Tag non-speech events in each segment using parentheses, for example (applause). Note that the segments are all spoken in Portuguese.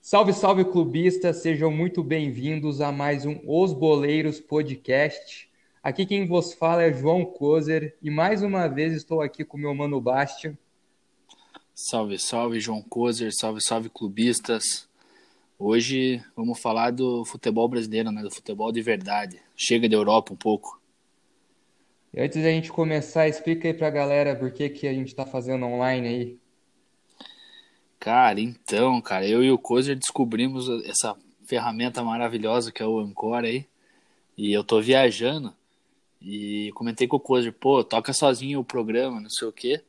Salve, salve clubistas, sejam muito bem-vindos a mais um Os Boleiros Podcast. Aqui quem vos fala é João Kozer e mais uma vez estou aqui com meu mano Bastian. Salve, salve João Kozer, salve, salve clubistas. Hoje vamos falar do futebol brasileiro, né? Do futebol de verdade. Chega da Europa um pouco. E antes da gente começar, explica aí pra galera por que, que a gente tá fazendo online aí. Cara, então, cara, eu e o Kozer descobrimos essa ferramenta maravilhosa que é o Anchor aí. E eu tô viajando e comentei com o Kozer, pô, toca sozinho o programa, não sei o quê.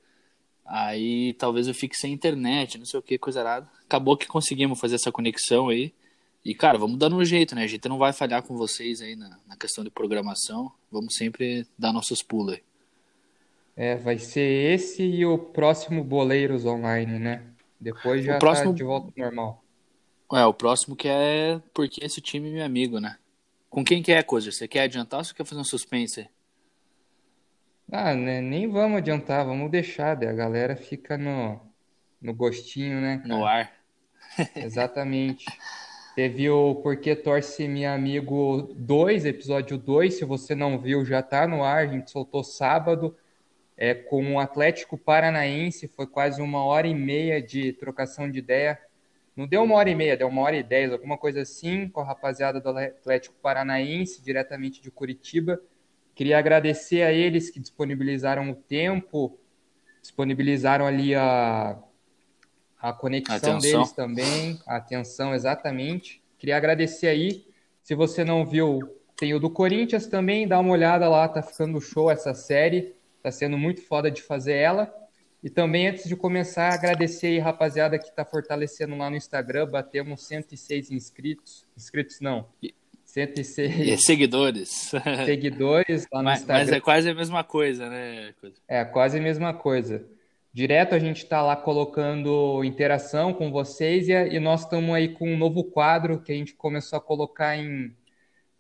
Aí talvez eu fique sem internet, não sei o que, coisa errada. Acabou que conseguimos fazer essa conexão aí. E, cara, vamos dando um jeito, né? A gente não vai falhar com vocês aí na, na questão de programação. Vamos sempre dar nossos pulos aí. É, vai ser esse e o próximo Boleiros Online, né? Depois já o próximo... tá de volta ao normal. É, o próximo que é porque esse time é meu amigo, né? Com quem que é, Coisa? Você quer adiantar ou você quer fazer um suspense? Ah, né, nem vamos adiantar, vamos deixar, a galera fica no, no gostinho, né? Cara? No ar. Exatamente. (laughs) Teve o Porque Torce Meu Amigo 2, episódio 2, se você não viu, já tá no ar, a gente soltou sábado, é, com o Atlético Paranaense, foi quase uma hora e meia de trocação de ideia. Não deu uma hora e meia, deu uma hora e dez, alguma coisa assim, com a rapaziada do Atlético Paranaense, diretamente de Curitiba. Queria agradecer a eles que disponibilizaram o tempo, disponibilizaram ali a, a conexão atenção. deles também, a atenção exatamente. Queria agradecer aí. Se você não viu, tem o do Corinthians também, dá uma olhada lá, tá ficando show essa série. Tá sendo muito foda de fazer ela. E também, antes de começar, agradecer aí, rapaziada, que tá fortalecendo lá no Instagram. Batemos 106 inscritos. Inscritos não. 106 e seguidores. Seguidores lá no (laughs) mas, Instagram. Mas é quase a mesma coisa, né? É, quase a mesma coisa. Direto a gente está lá colocando interação com vocês e, e nós estamos aí com um novo quadro que a gente começou a colocar em,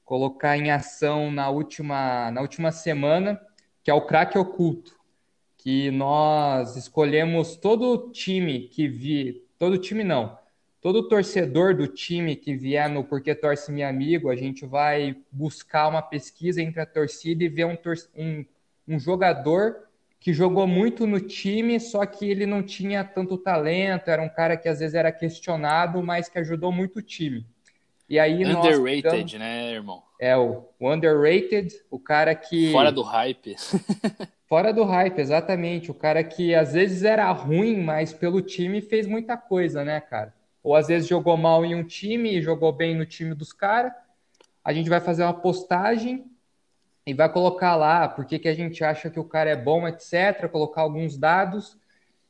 colocar em ação na última, na última semana, que é o craque oculto. Que nós escolhemos todo time que vi. Todo time não todo torcedor do time que vier no Porque Torce Meu Amigo, a gente vai buscar uma pesquisa entre a torcida e ver um, um, um jogador que jogou muito no time, só que ele não tinha tanto talento, era um cara que às vezes era questionado, mas que ajudou muito o time. E aí underrated, ficamos... né, irmão? É, o, o underrated, o cara que... Fora do hype. (laughs) Fora do hype, exatamente. O cara que às vezes era ruim, mas pelo time fez muita coisa, né, cara? ou às vezes jogou mal em um time e jogou bem no time dos caras. A gente vai fazer uma postagem e vai colocar lá por que, a gente acha que o cara é bom, etc. Colocar alguns dados.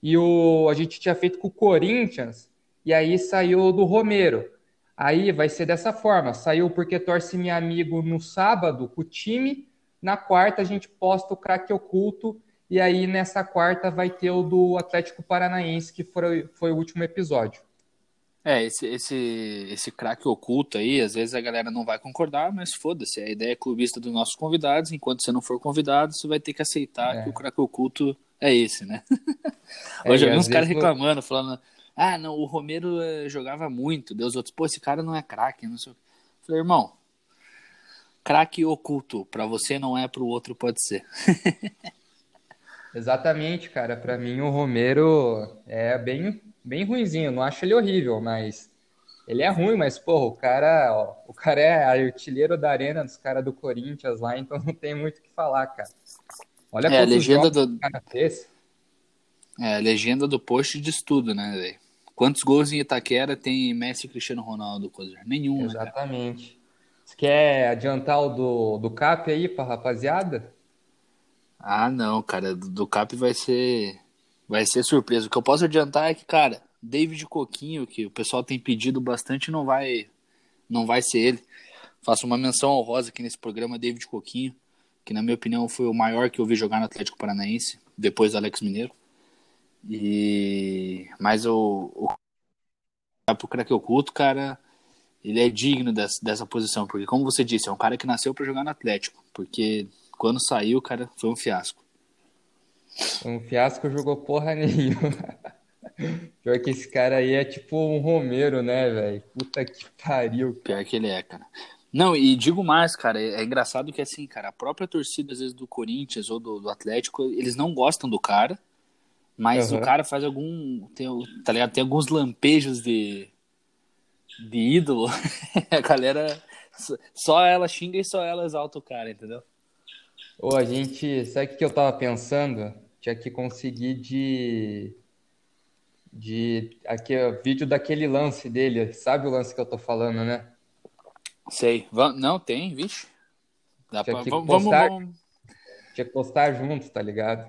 E o, a gente tinha feito com o Corinthians, e aí saiu do Romero. Aí vai ser dessa forma: saiu porque torce meu amigo no sábado com o time. Na quarta a gente posta o craque oculto. E aí nessa quarta vai ter o do Atlético Paranaense, que foi, foi o último episódio. É, esse, esse, esse craque oculto aí, às vezes a galera não vai concordar, mas foda-se, a ideia é clubista dos nossos convidados, enquanto você não for convidado, você vai ter que aceitar é. que o craque oculto é esse, né? (laughs) É, Hoje eu vi uns caras reclamando, falando, ah, não, o Romero eh, jogava muito, Deus outros, pô, esse cara não é craque, não sei o que. Falei, irmão, craque oculto, para você não é, para o outro pode ser. (laughs) Exatamente, cara, para mim o Romero é bem bem ruinzinho. Não acho ele horrível, mas ele é ruim, mas, porra, o cara, ó, o cara é artilheiro da arena dos caras do Corinthians lá, então (laughs) não tem muito o que falar, cara. Olha é, a legenda do cara fez. É, a legenda do post de estudo, né, velho? Quantos gols em Itaquera tem Messi e Cristiano Ronaldo, coisa? Nenhum, né, Exatamente. Né, Você quer adiantar o do, do CAP aí pra rapaziada? Ah, não, cara. Do, do CAP vai ser Vai ser surpresa. O que eu posso adiantar é que, cara, David Coquinho, que o pessoal tem pedido bastante, não vai, não vai ser ele. Faço uma menção honrosa aqui nesse programa, David Coquinho, que na minha opinião foi o maior que eu vi jogar no Atlético Paranaense, depois do Alex Mineiro. E mas o, o pro craque oculto, cara, ele é digno dessa, dessa posição, porque como você disse, é um cara que nasceu para jogar no Atlético, porque quando saiu, cara, foi um fiasco. Um fiasco jogou porra nenhuma. (laughs) Pior que esse cara aí é tipo um Romero, né, velho? Puta que pariu. Pior que ele é, cara. Não, e digo mais, cara, é, é engraçado que assim, cara, a própria torcida, às vezes, do Corinthians ou do, do Atlético, eles não gostam do cara, mas uhum. o cara faz algum. Tem, tá ligado? Tem alguns lampejos de, de ídolo. (laughs) a galera. Só ela xinga e só ela exalta o cara, entendeu? Ô, a gente. Sabe o que eu tava pensando? Tinha que conseguir de. De. Aqui, ó, vídeo daquele lance dele. Sabe o lance que eu tô falando, né? Sei. Não, tem, vixe. Dá Tinha pra... que vamos, postar... vamos. Tinha que postar juntos, tá ligado?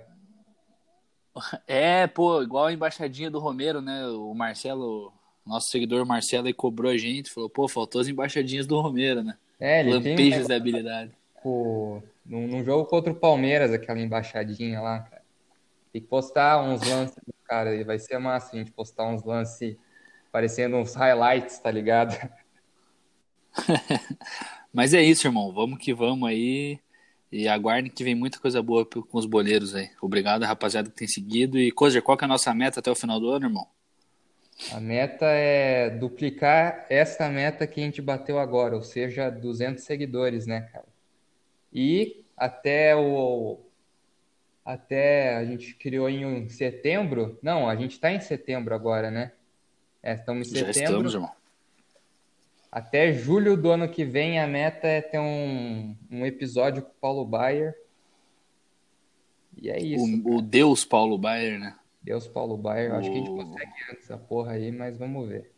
É, pô, igual a embaixadinha do Romero, né? O Marcelo, nosso seguidor Marcelo, aí cobrou a gente, falou, pô, faltou as embaixadinhas do Romero, né? É, ele Lampejos tem... da habilidade. Pô, num, num, jogo contra o Palmeiras, aquela embaixadinha lá, cara. Tem que postar uns lances, cara, e vai ser massa a gente postar uns lances parecendo uns highlights, tá ligado? (laughs) Mas é isso, irmão. Vamos que vamos aí. E aguardem que vem muita coisa boa com os boleiros aí. Obrigado, rapaziada, que tem seguido. E, Cozer, qual que é a nossa meta até o final do ano, irmão? A meta é duplicar essa meta que a gente bateu agora, ou seja, 200 seguidores, né, cara? E até o. Até a gente criou em setembro. Não, a gente está em setembro agora, né? É, estamos em setembro. Já estamos, irmão. Até julho do ano que vem, a meta é ter um, um episódio com o Paulo Baier. E é isso. O, o Deus Paulo Baier, né? Deus Paulo Baier. O... Acho que a gente consegue essa porra aí, mas vamos ver.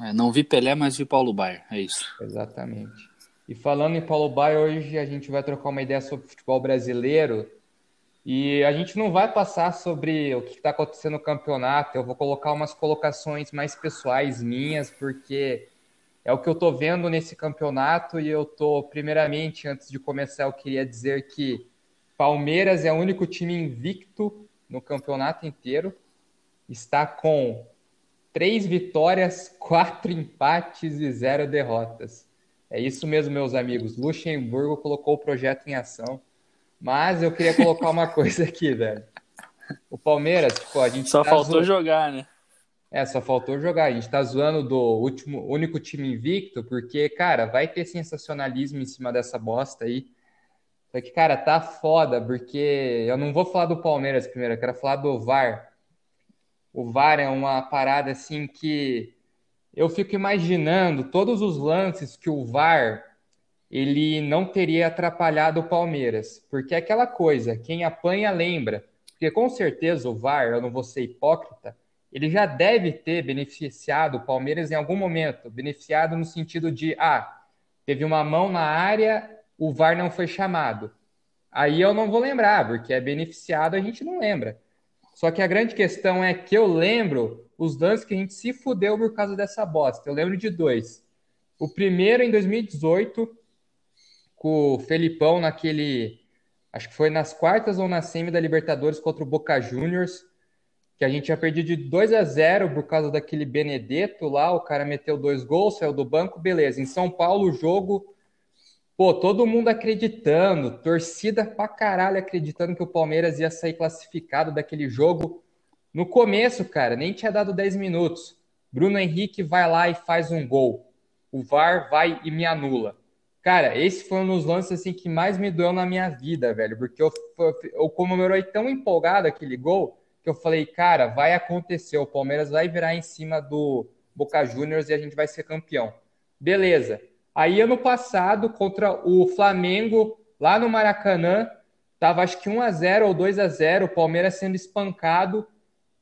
É, não vi Pelé, mas vi Paulo Baier. É isso. Exatamente. E falando em Paulo Baier, hoje a gente vai trocar uma ideia sobre futebol brasileiro. E a gente não vai passar sobre o que está acontecendo no campeonato. Eu vou colocar umas colocações mais pessoais minhas, porque é o que eu estou vendo nesse campeonato e eu estou, primeiramente, antes de começar, eu queria dizer que Palmeiras é o único time invicto no campeonato inteiro, está com três vitórias, (laughs) quatro empates e zero derrotas. É isso mesmo, meus amigos. Luxemburgo colocou o projeto em ação. Mas eu queria colocar uma coisa aqui, (laughs) velho. O Palmeiras, tipo, a gente. Só tá faltou zo... jogar, né? É, só faltou jogar. A gente tá zoando do último, único time invicto, porque, cara, vai ter sensacionalismo em cima dessa bosta aí. Só que, cara, tá foda, porque eu não vou falar do Palmeiras primeiro, eu quero falar do VAR. O VAR é uma parada assim que eu fico imaginando todos os lances que o VAR ele não teria atrapalhado o Palmeiras. Porque é aquela coisa, quem apanha lembra. Porque com certeza o VAR, eu não vou ser hipócrita, ele já deve ter beneficiado o Palmeiras em algum momento, beneficiado no sentido de, ah, teve uma mão na área, o VAR não foi chamado. Aí eu não vou lembrar, porque é beneficiado, a gente não lembra. Só que a grande questão é que eu lembro os lances que a gente se fudeu por causa dessa bosta. Eu lembro de dois. O primeiro em 2018, com o Felipão naquele. Acho que foi nas quartas ou na semi da Libertadores contra o Boca Juniors que a gente tinha perdido de 2 a 0 por causa daquele Benedetto lá, o cara meteu dois gols, saiu do banco, beleza. Em São Paulo, o jogo, pô, todo mundo acreditando, torcida pra caralho acreditando que o Palmeiras ia sair classificado daquele jogo. No começo, cara, nem tinha dado 10 minutos. Bruno Henrique vai lá e faz um gol. O VAR vai e me anula. Cara, esse foi um dos lances assim que mais me doeu na minha vida, velho, porque eu, eu, comemorei tão empolgado aquele gol que eu falei, cara, vai acontecer, o Palmeiras vai virar em cima do Boca Juniors e a gente vai ser campeão. Beleza. Aí ano passado, contra o Flamengo, lá no Maracanã, tava acho que 1 a 0 ou 2 a 0 o Palmeiras sendo espancado.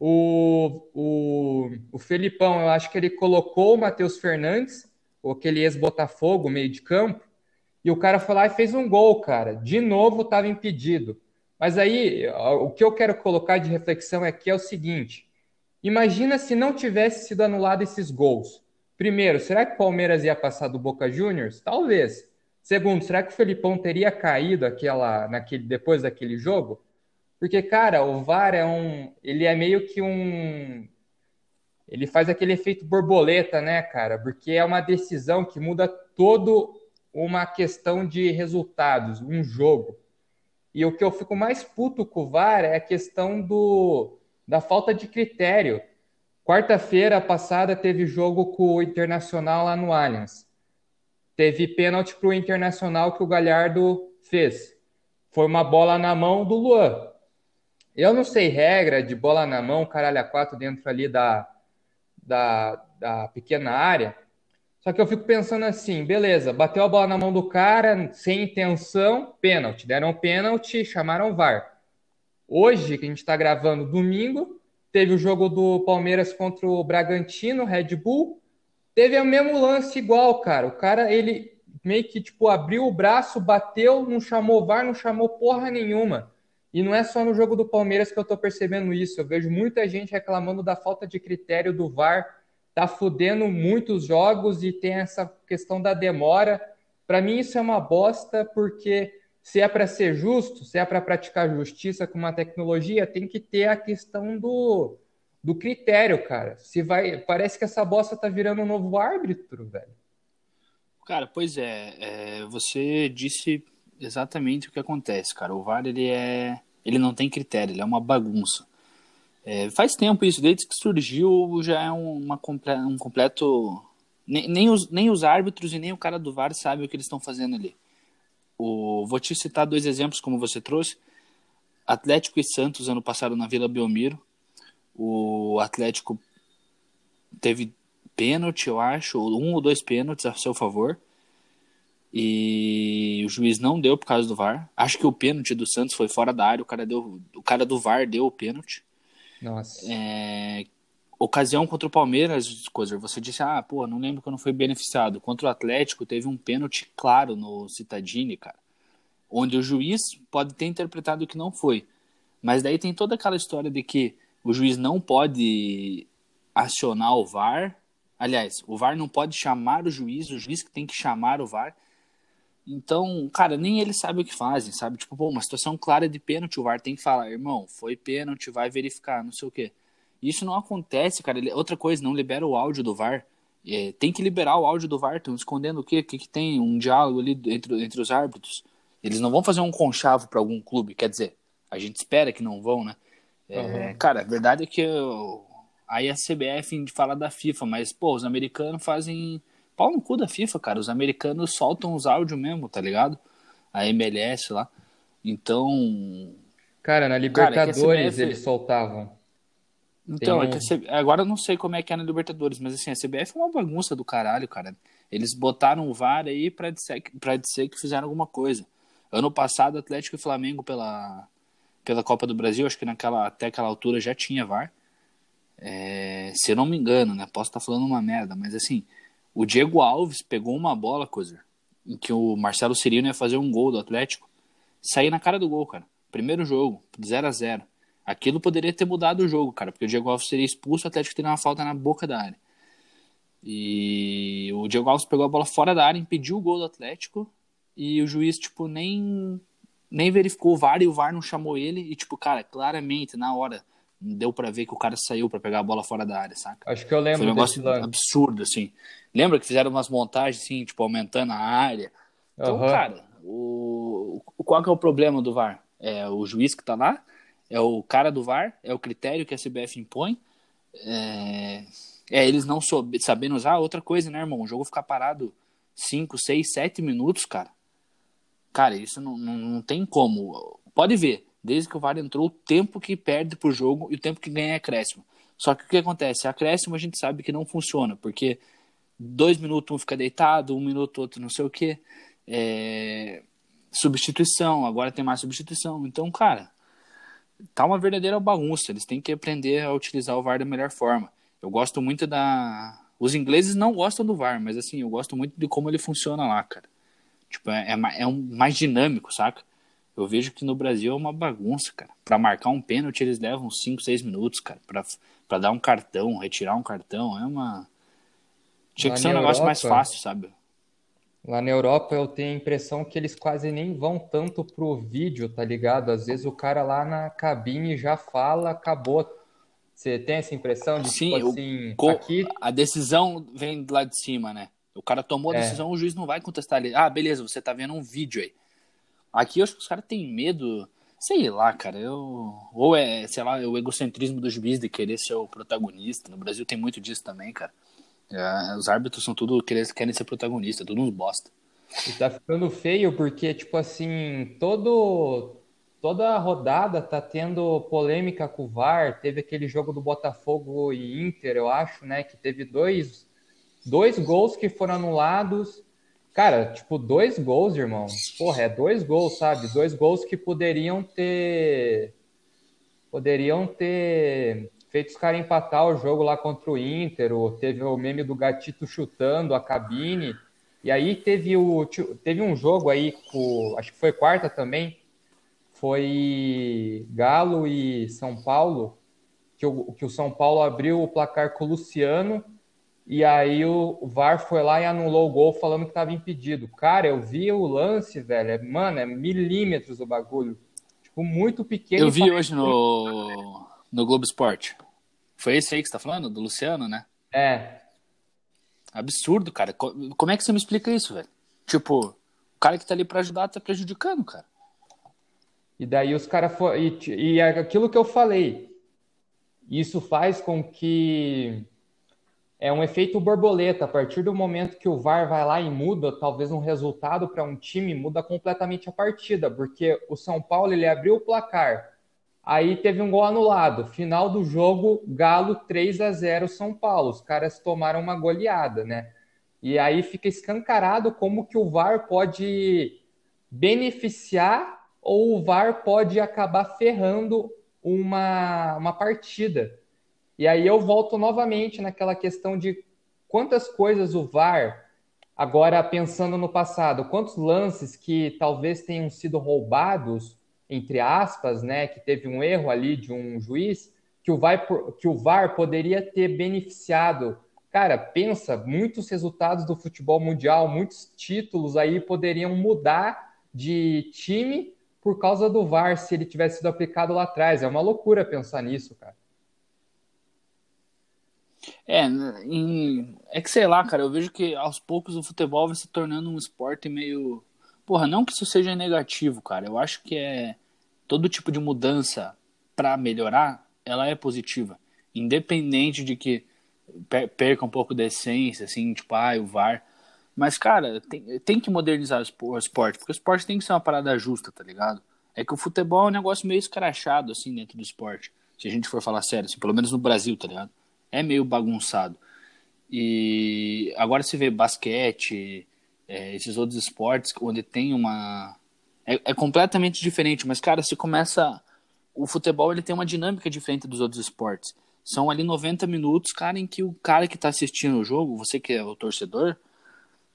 O, o, o Felipão, eu acho que ele colocou o Matheus Fernandes, aquele ex-Botafogo, meio de campo, e o cara foi lá e fez um gol, cara. De novo, estava impedido. Mas aí, o que eu quero colocar de reflexão aqui é o seguinte: imagina se não tivesse sido anulado esses gols. Primeiro, será que o Palmeiras ia passar do Boca Juniors? Talvez. Segundo, será que o Felipão teria caído aquela, naquele, depois daquele jogo? Porque, cara, o VAR é um. Ele é meio que um. Ele faz aquele efeito borboleta, né, cara? Porque é uma decisão que muda todo uma questão de resultados, um jogo. E o que eu fico mais puto com o VAR é a questão do, da falta de critério. Quarta-feira passada teve jogo com o Internacional lá no Allianz. Teve pênalti para o Internacional que o Galhardo fez. Foi uma bola na mão do Luan. Eu não sei regra de bola na mão, caralho, a quatro dentro ali da, da, da pequena área. Só que eu fico pensando assim, beleza, bateu a bola na mão do cara, sem intenção, pênalti. Deram pênalti, chamaram VAR. Hoje, que a gente está gravando domingo, teve o jogo do Palmeiras contra o Bragantino, Red Bull. Teve o mesmo lance igual, cara. O cara, ele meio que, tipo, abriu o braço, bateu, não chamou VAR, não chamou porra nenhuma. E não é só no jogo do Palmeiras que eu tô percebendo isso. Eu vejo muita gente reclamando da falta de critério do VAR tá fudendo muitos jogos e tem essa questão da demora. Para mim isso é uma bosta porque se é para ser justo, se é para praticar justiça com uma tecnologia, tem que ter a questão do, do critério, cara. Se vai, parece que essa bosta tá virando um novo árbitro, velho. Cara, pois é, é, você disse exatamente o que acontece, cara. O VAR ele é, ele não tem critério, ele é uma bagunça. É, faz tempo isso, desde que surgiu já é uma, um completo. Nem, nem, os, nem os árbitros e nem o cara do VAR sabem o que eles estão fazendo ali. O, vou te citar dois exemplos, como você trouxe. Atlético e Santos ano passado na Vila Belmiro. O Atlético teve pênalti, eu acho, um ou dois pênaltis a seu favor. E o juiz não deu por causa do VAR. Acho que o pênalti do Santos foi fora da área, o cara, deu, o cara do VAR deu o pênalti. Nossa. É, ocasião contra o Palmeiras, coisa, você disse, ah, pô, não lembro que eu não fui beneficiado. Contra o Atlético, teve um pênalti claro no Citadini, cara. Onde o juiz pode ter interpretado que não foi. Mas daí tem toda aquela história de que o juiz não pode acionar o VAR. Aliás, o VAR não pode chamar o juiz, o juiz que tem que chamar o VAR. Então, cara, nem eles sabem o que fazem, sabe? Tipo, pô, uma situação clara de pênalti, o VAR tem que falar, irmão, foi pênalti, vai verificar, não sei o quê. Isso não acontece, cara. Outra coisa, não libera o áudio do VAR. É, tem que liberar o áudio do VAR, estão escondendo o quê? O que, que tem? Um diálogo ali entre, entre os árbitros. Eles não vão fazer um conchavo para algum clube, quer dizer, a gente espera que não vão, né? É, uhum. Cara, a verdade é que eu, aí a CBF fala da FIFA, mas, pô, os americanos fazem pau no cu da FIFA, cara. Os americanos soltam os áudios mesmo, tá ligado? A MLS lá. Então. Cara, na Libertadores cara, CBF... eles soltavam. Então, é CB... agora eu não sei como é que é na Libertadores, mas assim, a CBF é uma bagunça do caralho, cara. Eles botaram o VAR aí pra dizer, pra dizer que fizeram alguma coisa. Ano passado, Atlético e Flamengo pela, pela Copa do Brasil, acho que naquela, até aquela altura já tinha VAR. É, se eu não me engano, né? Posso estar falando uma merda, mas assim, o Diego Alves pegou uma bola, coisa, em que o Marcelo Cirino ia fazer um gol do Atlético, sair na cara do gol, cara. Primeiro jogo, 0 a 0 Aquilo poderia ter mudado o jogo, cara, porque o Diego Alves seria expulso, o Atlético teria uma falta na boca da área. E o Diego Alves pegou a bola fora da área, impediu o gol do Atlético, e o juiz, tipo, nem, nem verificou o VAR e o VAR não chamou ele. E, tipo, cara, claramente, na hora, deu para ver que o cara saiu para pegar a bola fora da área, saca? Acho que eu lembro Foi um negócio absurdo, assim. Lembra que fizeram umas montagens, assim, tipo, aumentando a área? Então, uhum. cara, o... qual que é o problema do VAR? É o juiz que tá lá? É o cara do VAR? É o critério que a CBF impõe? É, é eles não soube... sabendo usar? Outra coisa, né, irmão? O jogo ficar parado 5, 6, 7 minutos, cara. Cara, isso não, não, não tem como. Pode ver, desde que o VAR entrou, o tempo que perde pro jogo e o tempo que ganha é acréscimo. Só que o que acontece? Acréscimo a gente sabe que não funciona, porque dois minutos um fica deitado, um minuto outro não sei o que. É... Substituição, agora tem mais substituição. Então, cara, tá uma verdadeira bagunça. Eles têm que aprender a utilizar o VAR da melhor forma. Eu gosto muito da. Os ingleses não gostam do VAR, mas assim, eu gosto muito de como ele funciona lá, cara. Tipo, é, é, é um mais dinâmico, saca? Eu vejo que no Brasil é uma bagunça, cara. Para marcar um pênalti, eles levam 5, 6 minutos, cara. Para dar um cartão, retirar um cartão. É uma. Tinha que ser um negócio Europa, mais fácil, sabe? Lá na Europa eu tenho a impressão que eles quase nem vão tanto pro vídeo, tá ligado? Às vezes o cara lá na cabine já fala, acabou. Você tem essa impressão de Sim, tipo assim, o, aqui... a decisão vem do lado de cima, né? O cara tomou a é. decisão, o juiz não vai contestar ali. Ah, beleza, você tá vendo um vídeo aí. Aqui eu acho que os caras têm medo, sei lá, cara, eu... ou é, sei lá, o egocentrismo dos juízes de querer ser o protagonista. No Brasil tem muito disso também, cara. É, os árbitros são tudo querem ser protagonista, tudo uns bosta. E tá ficando feio porque, tipo assim, todo, toda rodada tá tendo polêmica com o VAR. Teve aquele jogo do Botafogo e Inter, eu acho, né? Que teve dois, dois gols que foram anulados. Cara, tipo, dois gols, irmão. Porra, é dois gols, sabe? Dois gols que poderiam ter. Poderiam ter feito os caras empatar o jogo lá contra o Inter. Ou teve o meme do gatito chutando a cabine. E aí teve, o, teve um jogo aí, com, acho que foi quarta também, foi Galo e São Paulo, que o, que o São Paulo abriu o placar com o Luciano, e aí o, VAR foi lá e anulou o gol falando que estava impedido. Cara, eu vi o lance, velho, é, mano, é milímetros o bagulho. Tipo, muito pequeno. Eu vi hoje no, no Globo Esporte. Foi esse aí que você tá falando? Do Luciano, né? É. Absurdo, cara. Como é que você me explica isso, velho? Tipo, o cara que tá ali pra ajudar tá prejudicando, cara. E daí os caras foram. E, e é aquilo que eu falei. Isso faz com que. É um efeito borboleta. A partir do momento que o VAR vai lá e muda, talvez um resultado para um time muda completamente a partida. Porque o São Paulo ele abriu o placar. Aí teve um gol anulado. Final do jogo, Galo 3 a 0 São Paulo. Os caras tomaram uma goleada, né? E aí fica escancarado como que o VAR pode beneficiar ou o VAR pode acabar ferrando uma, uma partida. E aí eu volto novamente naquela questão de quantas coisas o VAR, agora pensando no passado, quantos lances que talvez tenham sido roubados entre aspas, né, que teve um erro ali de um juiz, que o, VAR, que o VAR poderia ter beneficiado. Cara, pensa, muitos resultados do futebol mundial, muitos títulos aí poderiam mudar de time por causa do VAR se ele tivesse sido aplicado lá atrás. É uma loucura pensar nisso, cara. É, em... é que sei lá, cara, eu vejo que aos poucos o futebol vai se tornando um esporte meio Porra, não que isso seja negativo, cara. Eu acho que é todo tipo de mudança para melhorar, ela é positiva, independente de que perca um pouco da essência, assim, tipo, ah, o VAR. Mas, cara, tem, tem que modernizar o esporte, porque o esporte tem que ser uma parada justa, tá ligado? É que o futebol é um negócio meio escrachado, assim, dentro do esporte. Se a gente for falar sério, assim, pelo menos no Brasil, tá ligado? É meio bagunçado. E agora se vê basquete, é, esses outros esportes onde tem uma é, é, completamente diferente mas cara se começa o futebol ele tem uma dinâmica diferente dos outros esportes. São ali 90 minutos cara em que o cara que está assistindo o jogo você que é o torcedor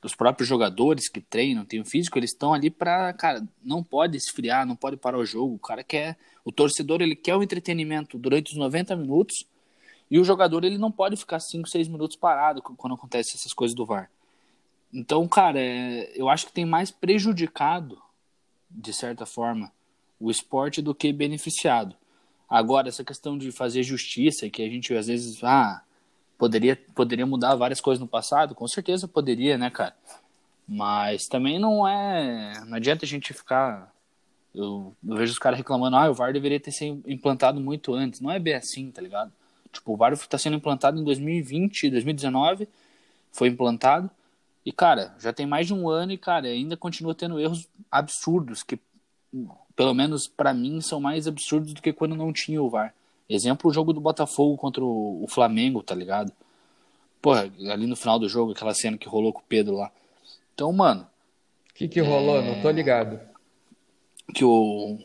dos próprios jogadores que treinam tem o físico eles estão ali para cara não pode esfriar não pode parar o jogo. O cara quer o torcedor ele quer o entretenimento durante os 90 minutos e o jogador ele não pode ficar 5, 6 minutos parado quando acontece essas coisas do VAR então, cara, é, eu acho que tem mais prejudicado, de certa forma, o esporte do que beneficiado. Agora, essa questão de fazer justiça, que a gente às vezes, ah, poderia, poderia mudar várias coisas no passado, com certeza poderia, né, cara? Mas também não é. Não adianta a gente ficar. Eu, eu vejo os caras reclamando, ah, o VAR deveria ter sido implantado muito antes. Não é bem assim, tá ligado? Tipo, o VAR está sendo implantado em 2020, 2019, foi implantado. E, cara, já tem mais de um ano e, cara, ainda continua tendo erros absurdos, que, pelo menos para mim, são mais absurdos do que quando não tinha o VAR. Exemplo, o jogo do Botafogo contra o, Flamengo, tá ligado? Porra, ali no final do jogo, aquela cena que rolou com o Pedro lá. Então, mano. O que, que rolou? É... Não tô ligado. Que o,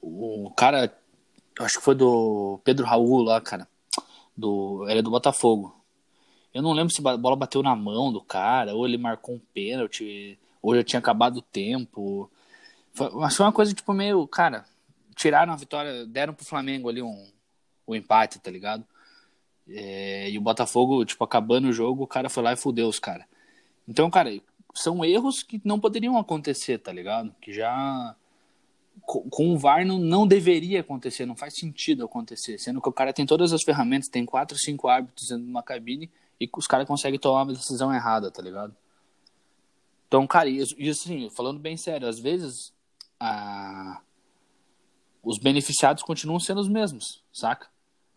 o cara, acho que foi do Pedro Raul lá, cara. Do, ele é do Botafogo. Eu não lembro se a bola bateu na mão do cara, ou ele marcou um pênalti, ou já tinha acabado o tempo. Foi, mas foi uma coisa, tipo, meio, cara, tiraram a vitória, deram pro Flamengo ali um, um empate, tá ligado? É, e o Botafogo, tipo, acabando o jogo, o cara foi lá e fudeu os caras. Então, cara, são erros que não poderiam acontecer, tá ligado? Que já com o VAR não, não deveria acontecer, não faz sentido acontecer, sendo que o cara tem todas as ferramentas, tem quatro, cinco árbitros dentro de uma cabine e os caras conseguem tomar uma decisão errada, tá ligado? Então, cara, isso, isso assim, falando bem sério, às vezes a... os beneficiados continuam sendo os mesmos, saca?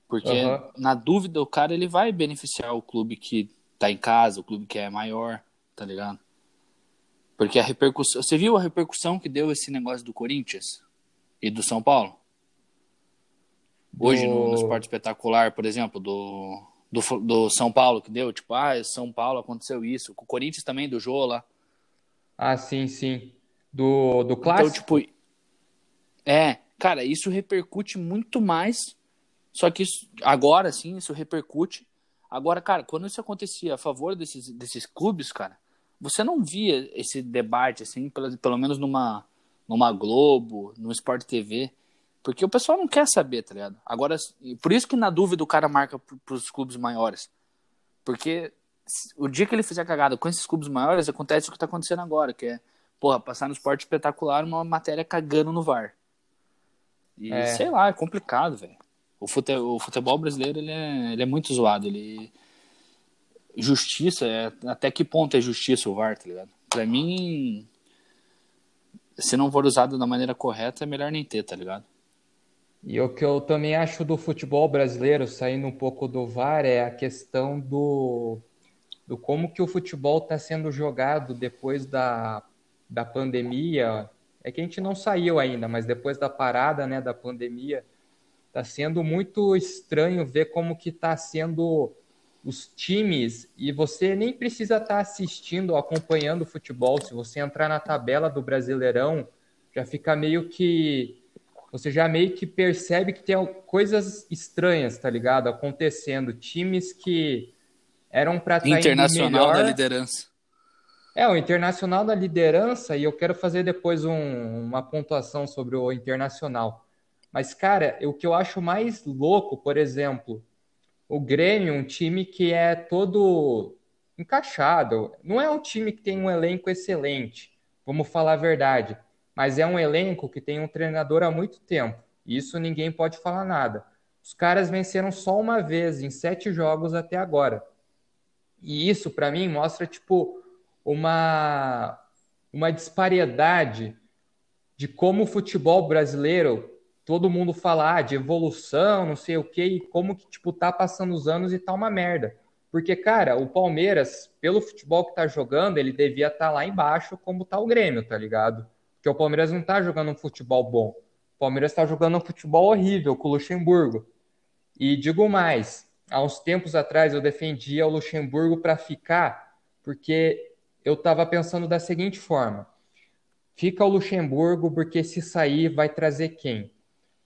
Porque uhum. na dúvida o cara ele vai beneficiar o clube que tá em casa, o clube que é maior, tá ligado? Porque a repercussão. Você viu a repercussão que deu esse negócio do Corinthians e do São Paulo? Hoje do... no, no esporte espetacular, por exemplo, do, do, do, São Paulo que deu, tipo, ah, São Paulo aconteceu isso. Com o Corinthians também, do Jô lá. Ah, sim, sim. Do, do então, clássico? Então, tipo, é, cara, isso repercute muito mais. Só que isso, agora, sim, isso repercute. Agora, cara, quando isso acontecia a favor desses, desses clubes, cara, você não via esse debate, assim, pelo, pelo menos numa, numa Globo, no Sport TV. Porque o pessoal não quer saber, tá ligado? Agora, por isso que na dúvida o cara marca pros clubes maiores. Porque o dia que ele fizer cagada com esses clubes maiores, acontece o que tá acontecendo agora, que é, porra, passar no esporte espetacular uma matéria cagando no VAR. E é. sei lá, é complicado, velho. O futebol, o futebol brasileiro, ele é, ele é muito zoado. Ele justiça, é, até que ponto é justiça o VAR, tá ligado? Pra mim, se não for usado da maneira correta, é melhor nem ter, tá ligado? E o que eu também acho do futebol brasileiro, saindo um pouco do VAR, é a questão do, do como que o futebol está sendo jogado depois da, da pandemia. É que a gente não saiu ainda, mas depois da parada né, da pandemia, está sendo muito estranho ver como que está sendo os times, e você nem precisa estar tá assistindo, acompanhando o futebol. Se você entrar na tabela do Brasileirão, já fica meio que. Você já meio que percebe que tem coisas estranhas, tá ligado? Acontecendo. Times que eram para estar tá Internacional melhor. da liderança. É, o Internacional da liderança, e eu quero fazer depois um, uma pontuação sobre o Internacional. Mas, cara, o que eu acho mais louco, por exemplo, o Grêmio, um time que é todo encaixado. Não é um time que tem um elenco excelente, vamos falar a verdade. Mas é um elenco que tem um treinador há muito tempo. Isso ninguém pode falar nada. Os caras venceram só uma vez em sete jogos até agora. E isso, para mim, mostra tipo uma, uma disparidade de como o futebol brasileiro todo mundo falar de evolução, não sei o que, e como que, tipo, tá passando os anos e tá uma merda. Porque, cara, o Palmeiras, pelo futebol que tá jogando, ele devia estar tá lá embaixo como tá o Grêmio, tá ligado? Porque o Palmeiras não tá jogando um futebol bom. O Palmeiras tá jogando um futebol horrível com o Luxemburgo. E digo mais, há uns tempos atrás eu defendia o Luxemburgo para ficar, porque eu tava pensando da seguinte forma: fica o Luxemburgo, porque se sair vai trazer quem?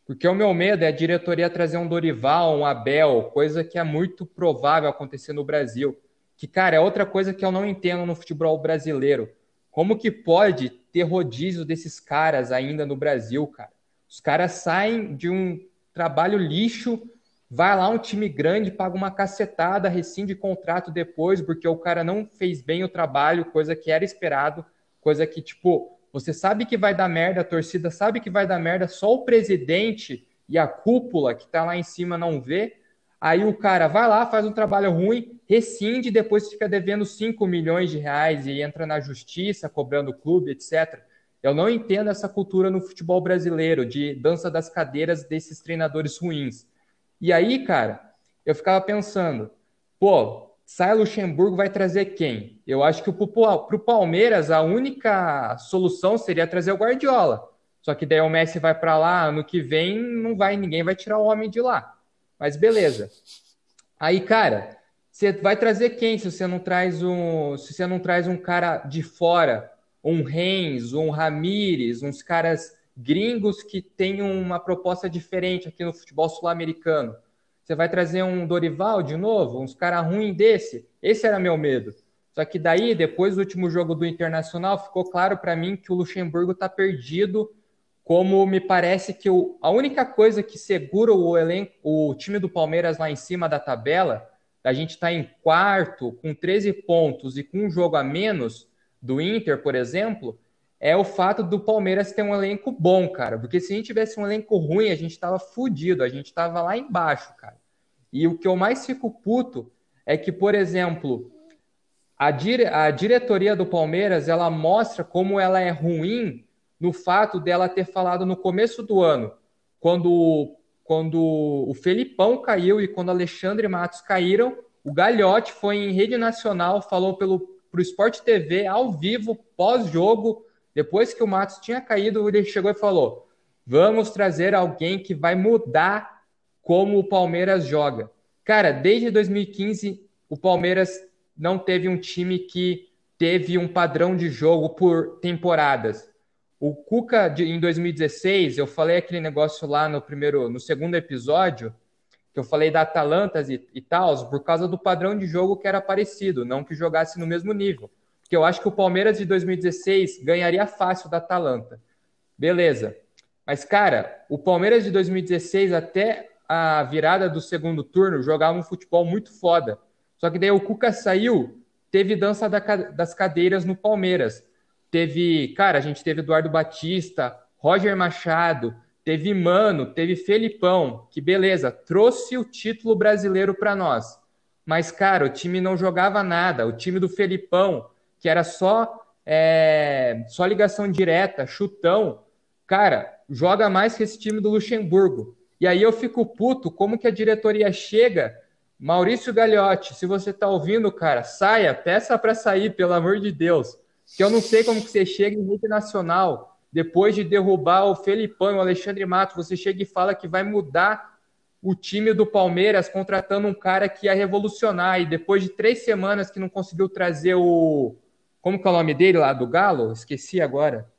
Porque o meu medo é a diretoria trazer um Dorival, um Abel, coisa que é muito provável acontecer no Brasil. Que, cara, é outra coisa que eu não entendo no futebol brasileiro. Como que pode ter rodízio desses caras ainda no Brasil, cara? Os caras saem de um trabalho lixo, vai lá um time grande, paga uma cacetada, rescinde contrato depois, porque o cara não fez bem o trabalho, coisa que era esperado, coisa que, tipo, você sabe que vai dar merda, a torcida sabe que vai dar merda, só o presidente e a cúpula que está lá em cima não vê. Aí o cara vai lá, faz um trabalho ruim, rescinde, depois fica devendo 5 milhões de reais e entra na justiça, cobrando o clube, etc. Eu não entendo essa cultura no futebol brasileiro de dança das cadeiras desses treinadores ruins. E aí, cara, eu ficava pensando, pô, sai Luxemburgo, vai trazer quem? Eu acho que para o Palmeiras a única solução seria trazer o Guardiola. Só que daí o Messi vai para lá, ano que vem não vai, ninguém vai tirar o homem de lá. Mas beleza. Aí, cara, você vai trazer quem se você não traz um, se você não traz um cara de fora, um Reis, um Ramires, uns caras gringos que tenham uma proposta diferente aqui no futebol sul-americano. Você vai trazer um Dorival de novo, uns caras ruins desse? Esse era meu medo. Só que daí, depois do último jogo do Internacional, ficou claro para mim que o Luxemburgo está perdido, como me parece que o, a única coisa que segura o elenco, o time do Palmeiras lá em cima da tabela, a gente está em quarto, com 13 pontos e com um jogo a menos do Inter, por exemplo, é o fato do Palmeiras ter um elenco bom, cara. Porque se a gente tivesse um elenco ruim, a gente estava fudido, a gente estava lá embaixo, cara. E o que eu mais fico puto é que, por exemplo, a, dire a diretoria do Palmeiras ela mostra como ela é ruim no fato dela ter falado no começo do ano, quando, quando o Felipão caiu e quando Alexandre Matos caíram, o Galhote foi em rede nacional, falou pelo pro Sport TV ao vivo, pós-jogo, depois que o Matos tinha caído, ele chegou e falou: "Vamos trazer alguém que vai mudar como o Palmeiras joga". Cara, desde 2015 o Palmeiras não teve um time que teve um padrão de jogo por temporadas. O Cuca em 2016, eu falei aquele negócio lá no primeiro, no segundo episódio, que eu falei da Atalanta e, e tal, por causa do padrão de jogo que era parecido, não que jogasse no mesmo nível. Porque eu acho que o Palmeiras de 2016 ganharia fácil da Atalanta. Beleza. Mas, cara, o Palmeiras de 2016 até a virada do segundo turno jogava um futebol muito foda. Só que daí o Cuca saiu, teve dança das cadeiras no Palmeiras. Teve, cara, a gente teve Eduardo Batista, Roger Machado, Teve Mano, teve Felipão, que beleza, trouxe o título brasileiro para nós. Mas, cara, o time não jogava nada. O time do Felipão, que era só, é, só ligação direta, chutão, cara, joga mais que esse time do Luxemburgo. E aí eu fico puto, como que a diretoria chega Maurício Gagliotti, se você tá ouvindo, cara, saia, peça para sair, pelo amor de Deus. Que eu não sei como que você chega em rede nacional depois de derrubar o Felipão e o Alexandre Matos, você chega e fala que vai mudar o time do Palmeiras contratando um cara que ia revolucionar. E depois de três semanas que não conseguiu trazer o. Como que é o nome dele lá? Do Galo? Esqueci agora.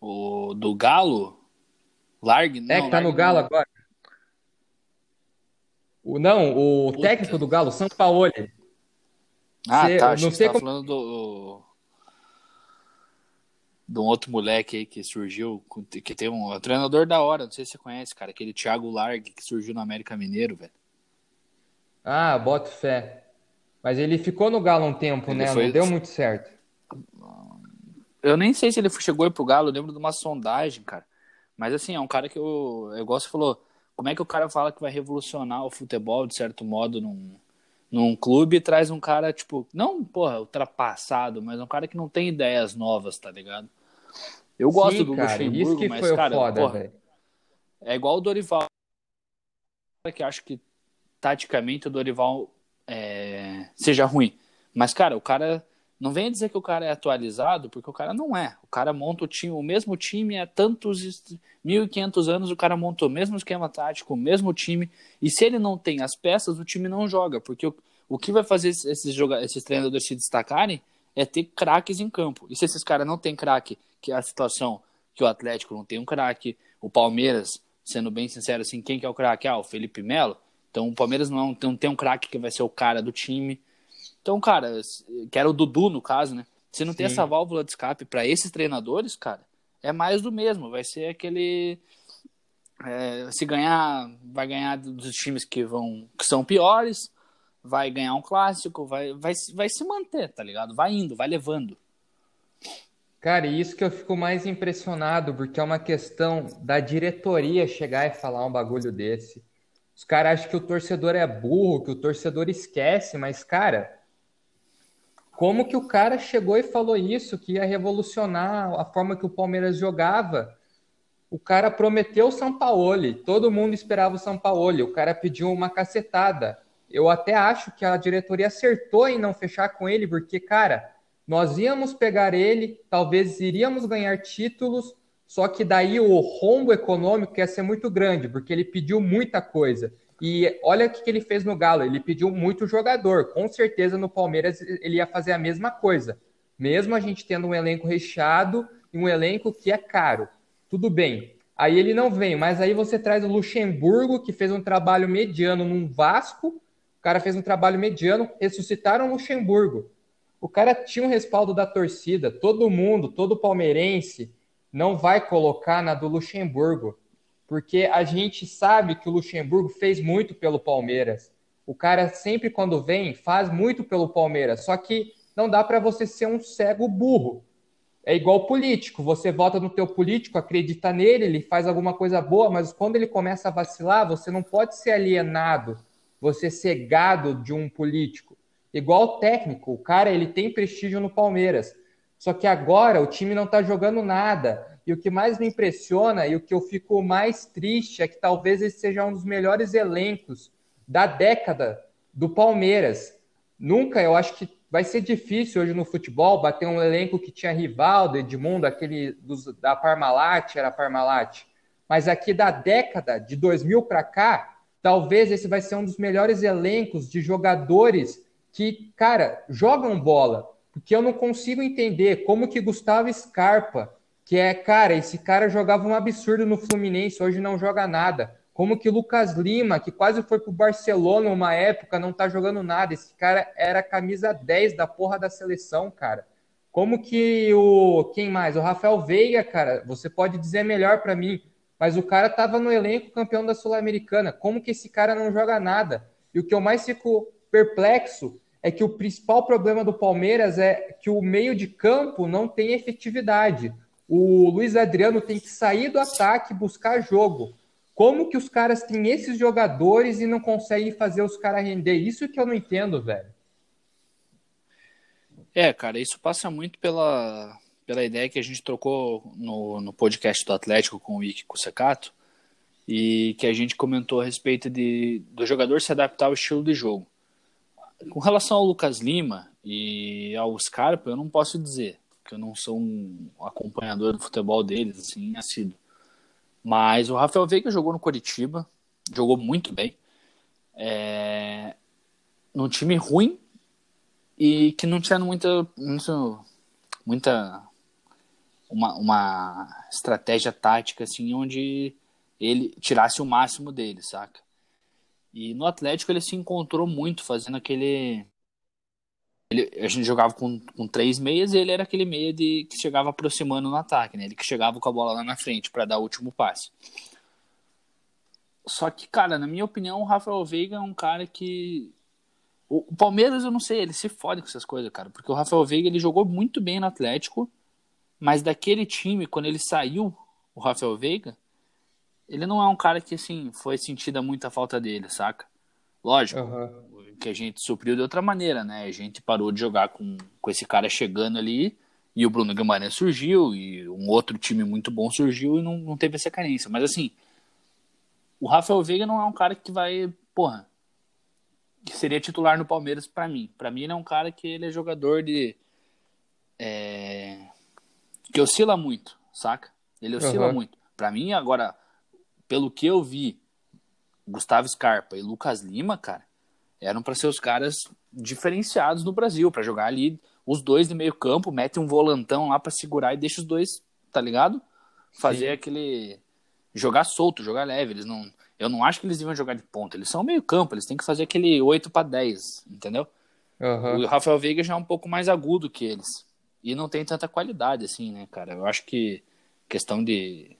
O do Galo? Largue? Não, é que tá no Galo não. agora. O, não, o Puta. técnico do Galo, São Paulo. Ah, Cê, tá. Não sei tá como... falando do de um outro moleque aí que surgiu, que tem um, um treinador da hora, não sei se você conhece, cara, aquele Thiago Largue que surgiu no América Mineiro, velho. Ah, boto fé. Mas ele ficou no Galo um tempo, ele né? Foi... Não deu muito certo. Eu nem sei se ele chegou aí pro Galo, eu lembro de uma sondagem, cara. Mas assim, é um cara que eu, eu gosto falou, como é que o cara fala que vai revolucionar o futebol de certo modo num, num clube e traz um cara, tipo, não, porra, ultrapassado, mas um cara que não tem ideias novas, tá ligado? Eu gosto Sim, do cara, Luxemburgo, isso que mas, foi cara, foda, porra, é igual o Dorival, que acho que taticamente o Dorival é, seja ruim. Mas, cara, o cara. Não vem dizer que o cara é atualizado, porque o cara não é. O cara monta o time, o mesmo time há tantos 1.500 anos, o cara montou o mesmo esquema tático, o mesmo time. E se ele não tem as peças, o time não joga. Porque o, o que vai fazer esses, esses treinadores se destacarem é ter craques em campo. E se esses caras não têm craque, que é a situação que o Atlético não tem um craque, o Palmeiras, sendo bem sincero assim, quem que é o craque? Ah, o Felipe Melo. Então o Palmeiras não, não tem um craque que vai ser o cara do time. Então, cara, que era o Dudu no caso, né? Se não Sim. tem essa válvula de escape para esses treinadores, cara, é mais do mesmo. Vai ser aquele. É, se ganhar, vai ganhar dos times que vão que são piores vai ganhar um clássico, vai, vai, vai se manter, tá ligado? Vai indo, vai levando. Cara, e isso que eu fico mais impressionado, porque é uma questão da diretoria chegar e falar um bagulho desse. Os caras acham que o torcedor é burro, que o torcedor esquece, mas, cara, como que o cara chegou e falou isso, que ia revolucionar a forma que o Palmeiras jogava? O cara prometeu o São Paulo, todo mundo esperava o São Paulo, o cara pediu uma cacetada eu até acho que a diretoria acertou em não fechar com ele, porque, cara, nós íamos pegar ele, talvez iríamos ganhar títulos, só que daí o rombo econômico ia ser muito grande, porque ele pediu muita coisa. E olha o que ele fez no Galo, ele pediu muito jogador. Com certeza no Palmeiras ele ia fazer a mesma coisa. Mesmo a gente tendo um elenco recheado e um elenco que é caro. Tudo bem. Aí ele não vem, mas aí você traz o Luxemburgo, que fez um trabalho mediano num Vasco, o cara fez um trabalho mediano, ressuscitaram o Luxemburgo. O cara tinha um respaldo da torcida, todo mundo, todo palmeirense não vai colocar na do Luxemburgo, porque a gente sabe que o Luxemburgo fez muito pelo Palmeiras. O cara sempre quando vem faz muito pelo Palmeiras, só que não dá para você ser um cego burro. É igual político, você vota no teu político, acredita nele, ele faz alguma coisa boa, mas quando ele começa a vacilar, você não pode ser alienado você ser gado de um político. Igual técnico, o cara ele tem prestígio no Palmeiras. Só que agora o time não está jogando nada. E o que mais me impressiona e o que eu fico mais triste é que talvez esse seja um dos melhores elencos da década do Palmeiras. Nunca, eu acho que vai ser difícil hoje no futebol bater um elenco que tinha Rivaldo, Edmundo, aquele dos, da Parmalat, era Parmalat. Mas aqui da década de 2000 para cá, talvez esse vai ser um dos melhores elencos de jogadores que, cara, jogam bola. Porque eu não consigo entender como que Gustavo Scarpa, que é, cara, esse cara jogava um absurdo no Fluminense, hoje não joga nada. Como que Lucas Lima, que quase foi pro Barcelona uma época, não tá jogando nada. Esse cara era camisa 10 da porra da seleção, cara. Como que o. Quem mais? O Rafael Veiga, cara, você pode dizer melhor para mim, mas o cara tava no elenco campeão da Sul-Americana. Como que esse cara não joga nada? E o que eu mais fico perplexo é que o principal problema do Palmeiras é que o meio de campo não tem efetividade. O Luiz Adriano tem que sair do ataque, buscar jogo. Como que os caras têm esses jogadores e não conseguem fazer os caras render? Isso que eu não entendo, velho. É, cara, isso passa muito pela, pela ideia que a gente trocou no, no podcast do Atlético com o Ike Kusecato e que a gente comentou a respeito de, do jogador se adaptar ao estilo de jogo. Com relação ao Lucas Lima e ao Scarpa, eu não posso dizer, que eu não sou um acompanhador do futebol deles, assim, assíduo. Mas o Rafael Veiga jogou no Coritiba, jogou muito bem. É... Num time ruim e que não tinha muita, muita uma, uma estratégia tática assim onde ele tirasse o máximo dele, saca? E no Atlético ele se encontrou muito fazendo aquele. Ele, a gente jogava com, com três meias e ele era aquele meia de, que chegava aproximando no ataque, né? Ele que chegava com a bola lá na frente para dar o último passe. Só que, cara, na minha opinião, o Rafael Veiga é um cara que. O, o Palmeiras, eu não sei, ele se fode com essas coisas, cara. Porque o Rafael Veiga ele jogou muito bem no Atlético, mas daquele time, quando ele saiu, o Rafael Veiga, ele não é um cara que, assim, foi sentida muita falta dele, saca? Lógico, uhum. que a gente supriu de outra maneira, né? A gente parou de jogar com, com esse cara chegando ali e o Bruno Guimarães surgiu e um outro time muito bom surgiu e não, não teve essa carência. Mas, assim, o Rafael Veiga não é um cara que vai, porra, que seria titular no Palmeiras para mim. Para mim, ele é um cara que ele é jogador de. É, que oscila muito, saca? Ele oscila uhum. muito. Para mim, agora, pelo que eu vi, Gustavo Scarpa e Lucas Lima, cara, eram para ser os caras diferenciados no Brasil, para jogar ali os dois de meio campo, mete um volantão lá para segurar e deixa os dois, tá ligado? Fazer Sim. aquele jogar solto, jogar leve, eles não eu não acho que eles deviam jogar de ponta, eles são meio campo, eles têm que fazer aquele 8 para 10, entendeu? Uhum. O Rafael Veiga já é um pouco mais agudo que eles. E não tem tanta qualidade assim, né, cara? Eu acho que questão de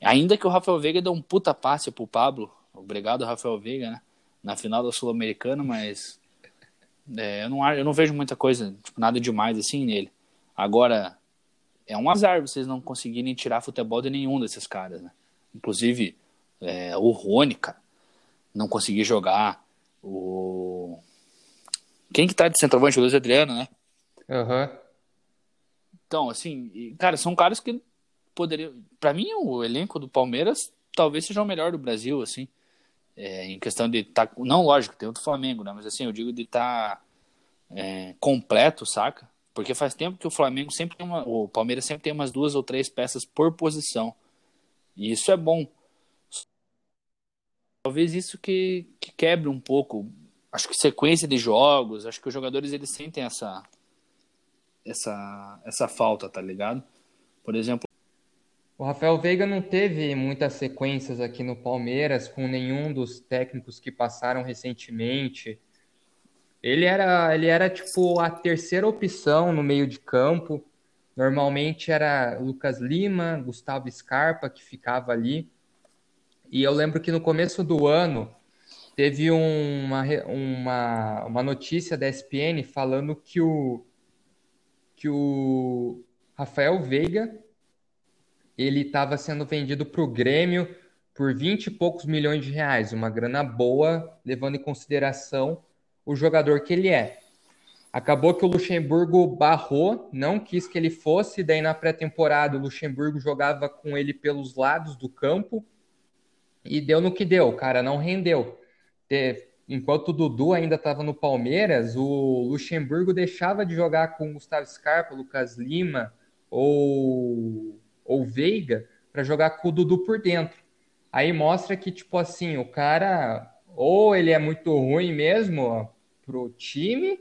Ainda que o Rafael Veiga deu um puta passe pro Pablo. Obrigado, Rafael Veiga, né? Na final da Sul-Americana, mas é, eu, não, eu não vejo muita coisa, tipo, nada demais assim nele. Agora, é um azar vocês não conseguirem tirar futebol de nenhum desses caras, né? Inclusive, é, o Rony, cara, não conseguir jogar. O. Quem que tá de centroavante? O Luiz Adriano, né? Aham. Uhum. Então, assim, cara, são caras que poderia. Para mim, o elenco do Palmeiras talvez seja o melhor do Brasil, assim. É, em questão de estar. Tá, não, lógico, tem o do Flamengo, né? Mas assim, eu digo de estar tá, é, completo, saca? Porque faz tempo que o Flamengo sempre tem uma. O Palmeiras sempre tem umas duas ou três peças por posição. E isso é bom. Talvez isso que, que quebre um pouco. Acho que sequência de jogos, acho que os jogadores eles sentem essa essa essa falta, tá ligado? Por exemplo, o Rafael Veiga não teve muitas sequências aqui no Palmeiras com nenhum dos técnicos que passaram recentemente. Ele era, ele era tipo a terceira opção no meio de campo. Normalmente era Lucas Lima, Gustavo Scarpa que ficava ali. E eu lembro que no começo do ano teve uma, uma, uma notícia da ESPN falando que o, que o Rafael Veiga ele estava sendo vendido para o Grêmio por 20 e poucos milhões de reais, uma grana boa, levando em consideração o jogador que ele é. Acabou que o Luxemburgo barrou, não quis que ele fosse. Daí na pré-temporada o Luxemburgo jogava com ele pelos lados do campo e deu no que deu. Cara não rendeu. Enquanto o Dudu ainda estava no Palmeiras, o Luxemburgo deixava de jogar com o Gustavo Scarpa, Lucas Lima ou, ou Veiga para jogar com o Dudu por dentro. Aí mostra que, tipo assim, o cara ou ele é muito ruim mesmo pro time,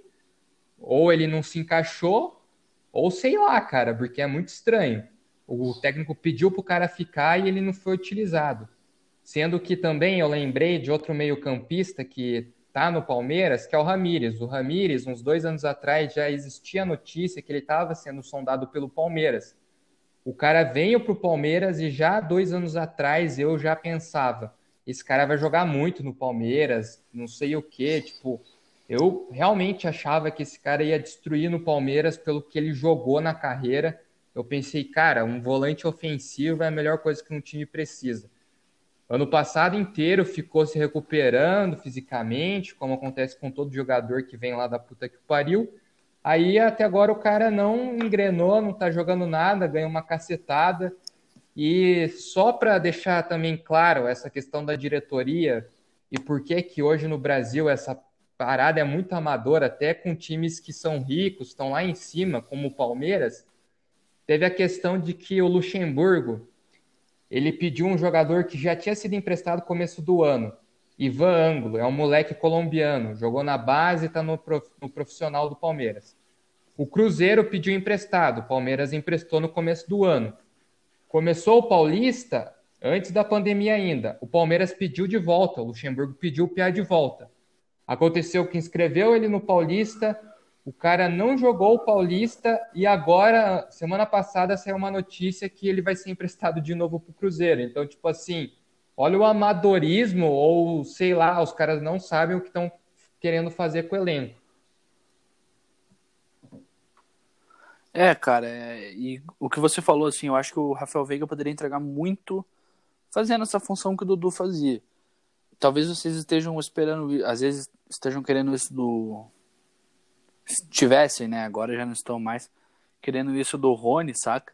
ou ele não se encaixou, ou sei lá, cara, porque é muito estranho. O técnico pediu pro cara ficar e ele não foi utilizado. Sendo que também eu lembrei de outro meio-campista que tá no Palmeiras, que é o Ramires. O Ramires, uns dois anos atrás, já existia a notícia que ele estava sendo sondado pelo Palmeiras. O cara veio pro Palmeiras e já dois anos atrás eu já pensava, esse cara vai jogar muito no Palmeiras, não sei o que, tipo, eu realmente achava que esse cara ia destruir no Palmeiras pelo que ele jogou na carreira. Eu pensei, cara, um volante ofensivo é a melhor coisa que um time precisa. Ano passado inteiro ficou se recuperando fisicamente, como acontece com todo jogador que vem lá da puta que pariu. Aí até agora o cara não engrenou, não tá jogando nada, ganhou uma cacetada. E só para deixar também claro essa questão da diretoria e por que que hoje no Brasil essa parada é muito amadora, até com times que são ricos, estão lá em cima, como o Palmeiras, teve a questão de que o Luxemburgo ele pediu um jogador que já tinha sido emprestado no começo do ano, Ivan Ângulo, é um moleque colombiano, jogou na base e está no, no profissional do Palmeiras. O Cruzeiro pediu emprestado, o Palmeiras emprestou no começo do ano. Começou o Paulista antes da pandemia ainda. O Palmeiras pediu de volta, o Luxemburgo pediu o Piá de volta. Aconteceu que inscreveu ele no Paulista, o cara não jogou o Paulista e agora, semana passada, saiu uma notícia que ele vai ser emprestado de novo para o Cruzeiro. Então, tipo assim, olha o amadorismo, ou sei lá, os caras não sabem o que estão querendo fazer com o elenco. É, cara, é, e o que você falou, assim, eu acho que o Rafael Veiga poderia entregar muito fazendo essa função que o Dudu fazia talvez vocês estejam esperando, às vezes estejam querendo isso do. Tivessem, né? Agora já não estão mais querendo isso do Rony, saca?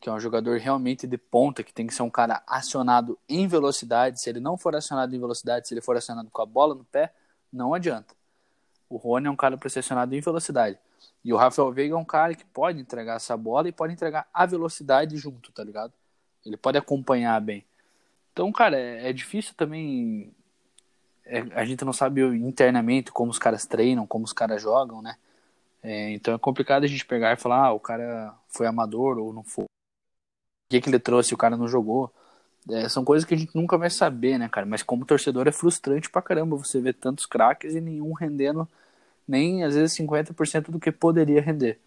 Que é um jogador realmente de ponta, que tem que ser um cara acionado em velocidade. Se ele não for acionado em velocidade, se ele for acionado com a bola no pé, não adianta. O Rony é um cara acionado em velocidade. E o Rafael Veiga é um cara que pode entregar essa bola e pode entregar a velocidade junto, tá ligado? Ele pode acompanhar bem. Então, cara, é, é difícil também. É, a gente não sabe internamente como os caras treinam, como os caras jogam, né? É, então é complicado a gente pegar e falar, ah, o cara foi amador ou não foi. O que, que ele trouxe, o cara não jogou. É, são coisas que a gente nunca vai saber, né, cara? Mas como torcedor é frustrante pra caramba você ver tantos craques e nenhum rendendo nem às vezes 50% do que poderia render.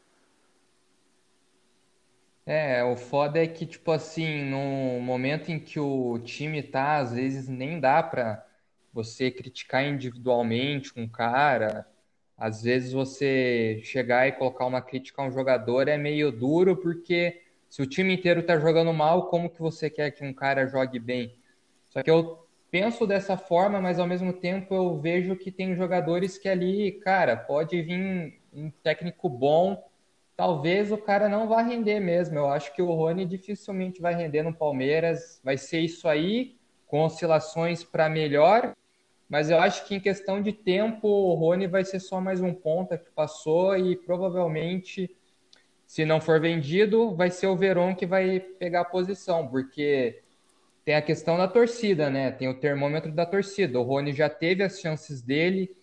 É, o foda é que, tipo assim, no momento em que o time tá, às vezes nem dá pra você criticar individualmente um cara. Às vezes você chegar e colocar uma crítica a um jogador é meio duro, porque se o time inteiro tá jogando mal, como que você quer que um cara jogue bem? Só que eu penso dessa forma, mas ao mesmo tempo eu vejo que tem jogadores que ali, cara, pode vir um técnico bom talvez o cara não vá render mesmo. Eu acho que o Rony dificilmente vai render no Palmeiras. Vai ser isso aí, com oscilações para melhor. Mas eu acho que em questão de tempo, o Rony vai ser só mais um ponta que passou e provavelmente, se não for vendido, vai ser o Verón que vai pegar a posição, porque tem a questão da torcida, né? Tem o termômetro da torcida. O Rony já teve as chances dele.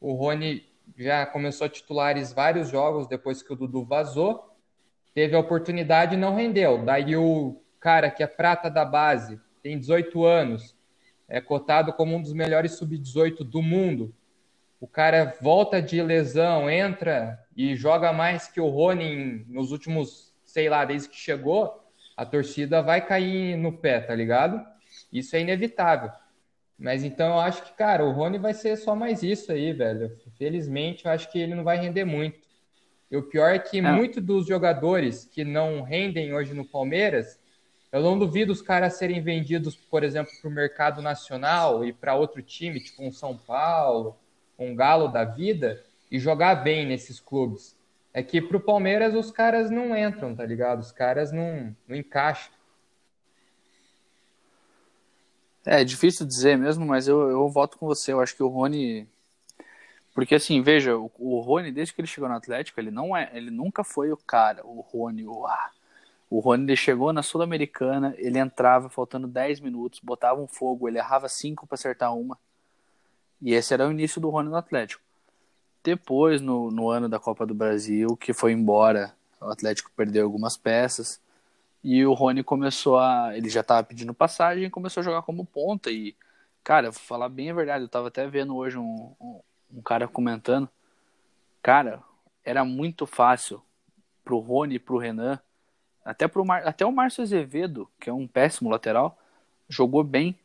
O Rony já começou titulares vários jogos depois que o Dudu vazou. Teve a oportunidade e não rendeu. Daí o cara que é prata da base, tem 18 anos, é cotado como um dos melhores sub-18 do mundo. O cara volta de lesão, entra e joga mais que o Rony nos últimos, sei lá, desde que chegou, a torcida vai cair no pé, tá ligado? Isso é inevitável. Mas então eu acho que, cara, o Rony vai ser só mais isso aí, velho. Felizmente, eu acho que ele não vai render muito. E o pior é que é. muitos dos jogadores que não rendem hoje no Palmeiras, eu não duvido os caras serem vendidos, por exemplo, para o mercado nacional e para outro time, tipo um São Paulo, um Galo da vida, e jogar bem nesses clubes. É que pro Palmeiras os caras não entram, tá ligado? Os caras não, não encaixam. É, é difícil dizer mesmo, mas eu, eu voto com você. Eu acho que o Rony. Porque assim, veja, o, o Rony, desde que ele chegou no Atlético, ele não é, ele nunca foi o cara, o Rony, o ah, o Rony ele chegou na Sul-Americana, ele entrava faltando 10 minutos, botava um fogo, ele errava 5 para acertar uma. E esse era o início do Rony no Atlético. Depois, no, no ano da Copa do Brasil, que foi embora, o Atlético perdeu algumas peças. E o Rony começou a. Ele já estava pedindo passagem e começou a jogar como ponta. E, cara, vou falar bem a verdade, eu estava até vendo hoje um, um, um, cara comentando. Cara, era muito fácil pro Rony e pro Renan até, pro Mar... Até o Márcio Azevedo, que é um péssimo lateral, jogou bem,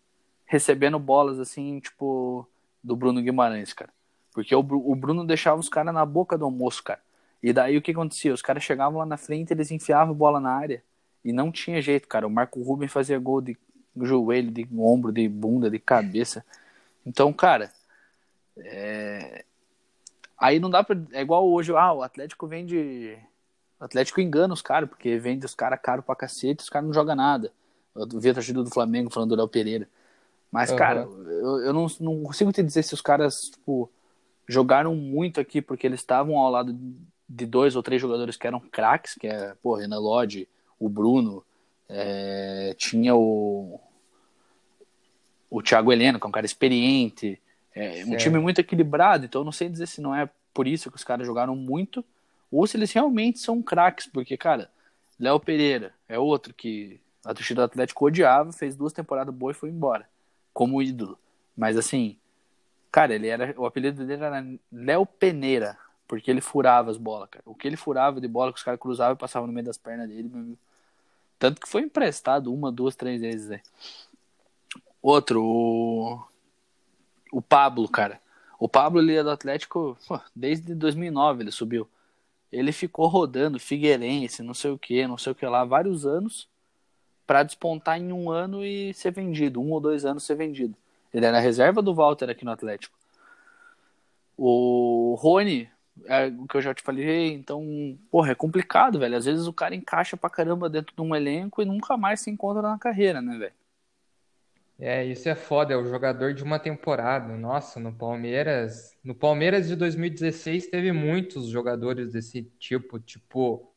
recebendo bolas assim, tipo, do Bruno Guimarães, cara. Porque o, o Bruno deixava os caras na boca do almoço, cara. E daí o que acontecia? Os caras chegavam lá na frente, eles enfiavam bola na área. E não tinha jeito, cara. O Marco Rubens fazia gol de joelho, de ombro, de bunda, de cabeça. Então, cara, é... aí não dá pra. É igual hoje, ah, o Atlético vem de o Atlético engana os caras, porque vende os caras caro pra cacete os caras não jogam nada. Eu vi a do Flamengo falando do Léo Pereira. Mas, uhum. cara, eu, eu não, não consigo te dizer se os caras, tipo, jogaram muito aqui porque eles estavam ao lado de dois ou três jogadores que eram craques, que é, pô, Renan Lodge, o Bruno, é, tinha o o Thiago Heleno, que é um cara experiente, é, um time muito equilibrado, então eu não sei dizer se não é por isso que os caras jogaram muito, ou se eles realmente são craques, porque, cara, Léo Pereira é outro que a torcida do Atlético odiava, fez duas temporadas boas e foi embora, como ídolo. Mas assim, cara, ele era. O apelido dele era Léo Peneira, porque ele furava as bolas, cara. O que ele furava de bola que os caras cruzavam e passavam no meio das pernas dele, meu amigo. Tanto que foi emprestado uma, duas, três vezes, né? Outro, o, o Pablo, cara. O Pablo, ele é do Atlético pô, desde 2009, ele subiu. Ele ficou rodando Figueirense, não sei o que, não sei o que lá, vários anos para despontar em um ano e ser vendido, um ou dois anos ser vendido. Ele era reserva do Walter aqui no Atlético. O Rony, é o que eu já te falei, então, porra, é complicado, velho. Às vezes o cara encaixa pra caramba dentro de um elenco e nunca mais se encontra na carreira, né, velho? É, isso é foda, é o jogador de uma temporada. Nossa, no Palmeiras, no Palmeiras de 2016 teve muitos jogadores desse tipo, tipo,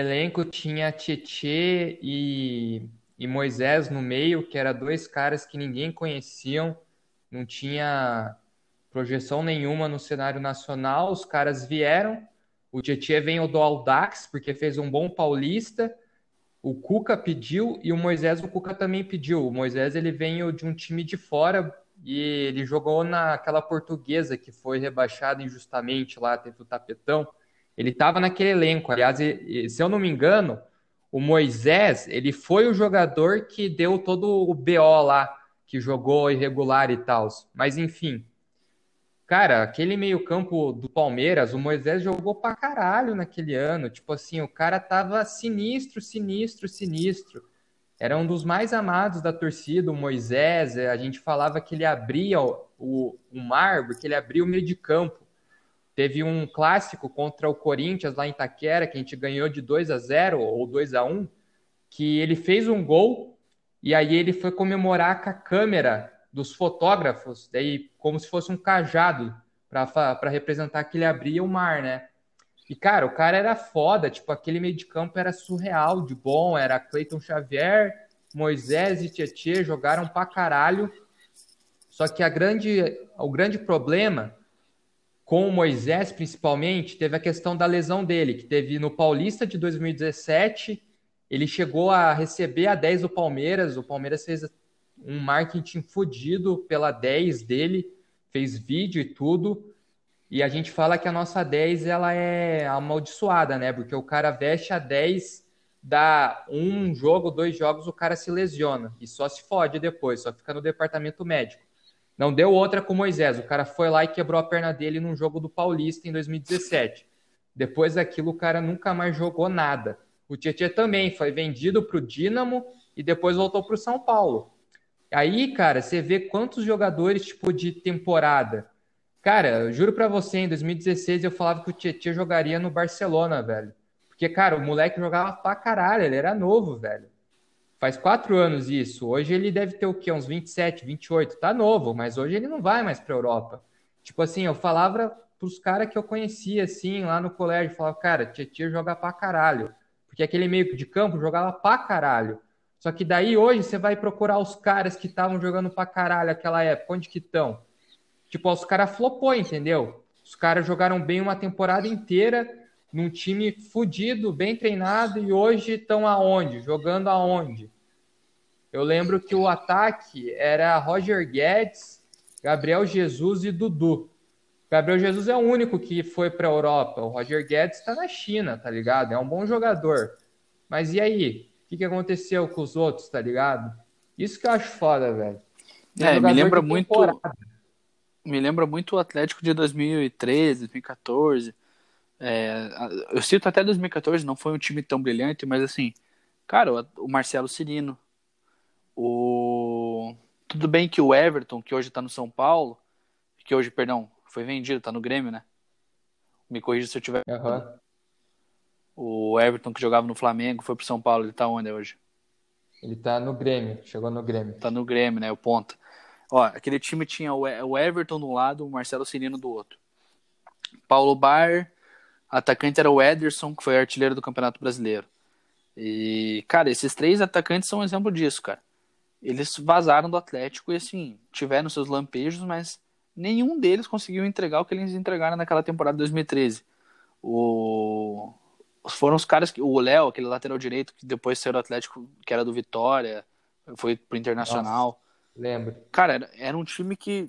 elenco tinha Tietê e, e Moisés no meio, que eram dois caras que ninguém conheciam, não tinha projeção nenhuma no cenário nacional, os caras vieram, o Tietê veio do Aldax, porque fez um bom paulista, o Cuca pediu e o Moisés, o Cuca também pediu. O Moisés ele veio de um time de fora e ele jogou naquela portuguesa que foi rebaixada injustamente lá, teve o tapetão. Ele estava naquele elenco. Aliás, se eu não me engano, o Moisés ele foi o jogador que deu todo o BO lá, que jogou irregular e tal. Mas enfim, Cara, aquele meio-campo do Palmeiras, o Moisés jogou pra caralho naquele ano. Tipo assim, o cara tava sinistro, sinistro, sinistro. Era um dos mais amados da torcida, o Moisés. A gente falava que ele abria o, o, o mar, porque ele abria o meio de campo. Teve um clássico contra o Corinthians lá em Itaquera, que a gente ganhou de 2 a 0 ou 2 a 1 que ele fez um gol e aí ele foi comemorar com a câmera dos fotógrafos, daí como se fosse um cajado para representar que ele abria o mar, né? E, cara, o cara era foda, tipo, aquele meio de campo era surreal de bom, era Cleiton Xavier, Moisés e Tietê jogaram pra caralho. Só que a grande, o grande problema com o Moisés, principalmente, teve a questão da lesão dele, que teve no Paulista de 2017, ele chegou a receber a 10 do Palmeiras, o Palmeiras fez um marketing fodido pela 10 dele, fez vídeo e tudo. E a gente fala que a nossa 10 ela é amaldiçoada, né? Porque o cara veste a 10, dá um jogo, dois jogos, o cara se lesiona e só se fode depois, só fica no departamento médico. Não deu outra com o Moisés. O cara foi lá e quebrou a perna dele num jogo do Paulista em 2017. Depois daquilo, o cara nunca mais jogou nada. O Tietchan também foi vendido para o Dínamo e depois voltou para o São Paulo. Aí, cara, você vê quantos jogadores, tipo, de temporada Cara, eu juro pra você, em 2016 eu falava que o Tietchan jogaria no Barcelona, velho. Porque, cara, o moleque jogava pra caralho, ele era novo, velho. Faz quatro anos isso. Hoje ele deve ter o quê? Uns 27, 28. Tá novo, mas hoje ele não vai mais pra Europa. Tipo assim, eu falava pros caras que eu conhecia, assim, lá no colégio, falava, cara, Tietchan joga pra caralho. Porque aquele meio de campo jogava pra caralho. Só que daí hoje você vai procurar os caras que estavam jogando pra caralho naquela época, onde que estão? Tipo, os caras flopou, entendeu? Os caras jogaram bem uma temporada inteira num time fudido, bem treinado, e hoje estão aonde? Jogando aonde? Eu lembro que o ataque era Roger Guedes, Gabriel Jesus e Dudu. Gabriel Jesus é o único que foi para a Europa. O Roger Guedes está na China, tá ligado? É um bom jogador. Mas e aí? O que, que aconteceu com os outros, tá ligado? Isso que eu acho foda, velho. É, me lembra muito. Me lembra muito o Atlético de 2013, 2014. É, eu cito até 2014, não foi um time tão brilhante, mas assim, cara, o Marcelo Cirino, o tudo bem que o Everton, que hoje está no São Paulo, que hoje, perdão, foi vendido, tá no Grêmio, né? Me corrija se eu tiver. Uhum. O Everton que jogava no Flamengo foi pro São Paulo, ele tá onde hoje? Ele tá no Grêmio, chegou no Grêmio. Tá no Grêmio, né? O ponta. Ó, aquele time tinha o Everton do lado, o Marcelo Cirino do outro. Paulo Bar, atacante era o Ederson, que foi artilheiro do Campeonato Brasileiro. E, cara, esses três atacantes são um exemplo disso, cara. Eles vazaram do Atlético e, assim, tiveram seus lampejos, mas nenhum deles conseguiu entregar o que eles entregaram naquela temporada de 2013. O... Foram os caras que. O Léo, aquele lateral direito, que depois saiu do Atlético, que era do Vitória, foi pro Internacional. Nossa, lembro. Cara, era, era um time que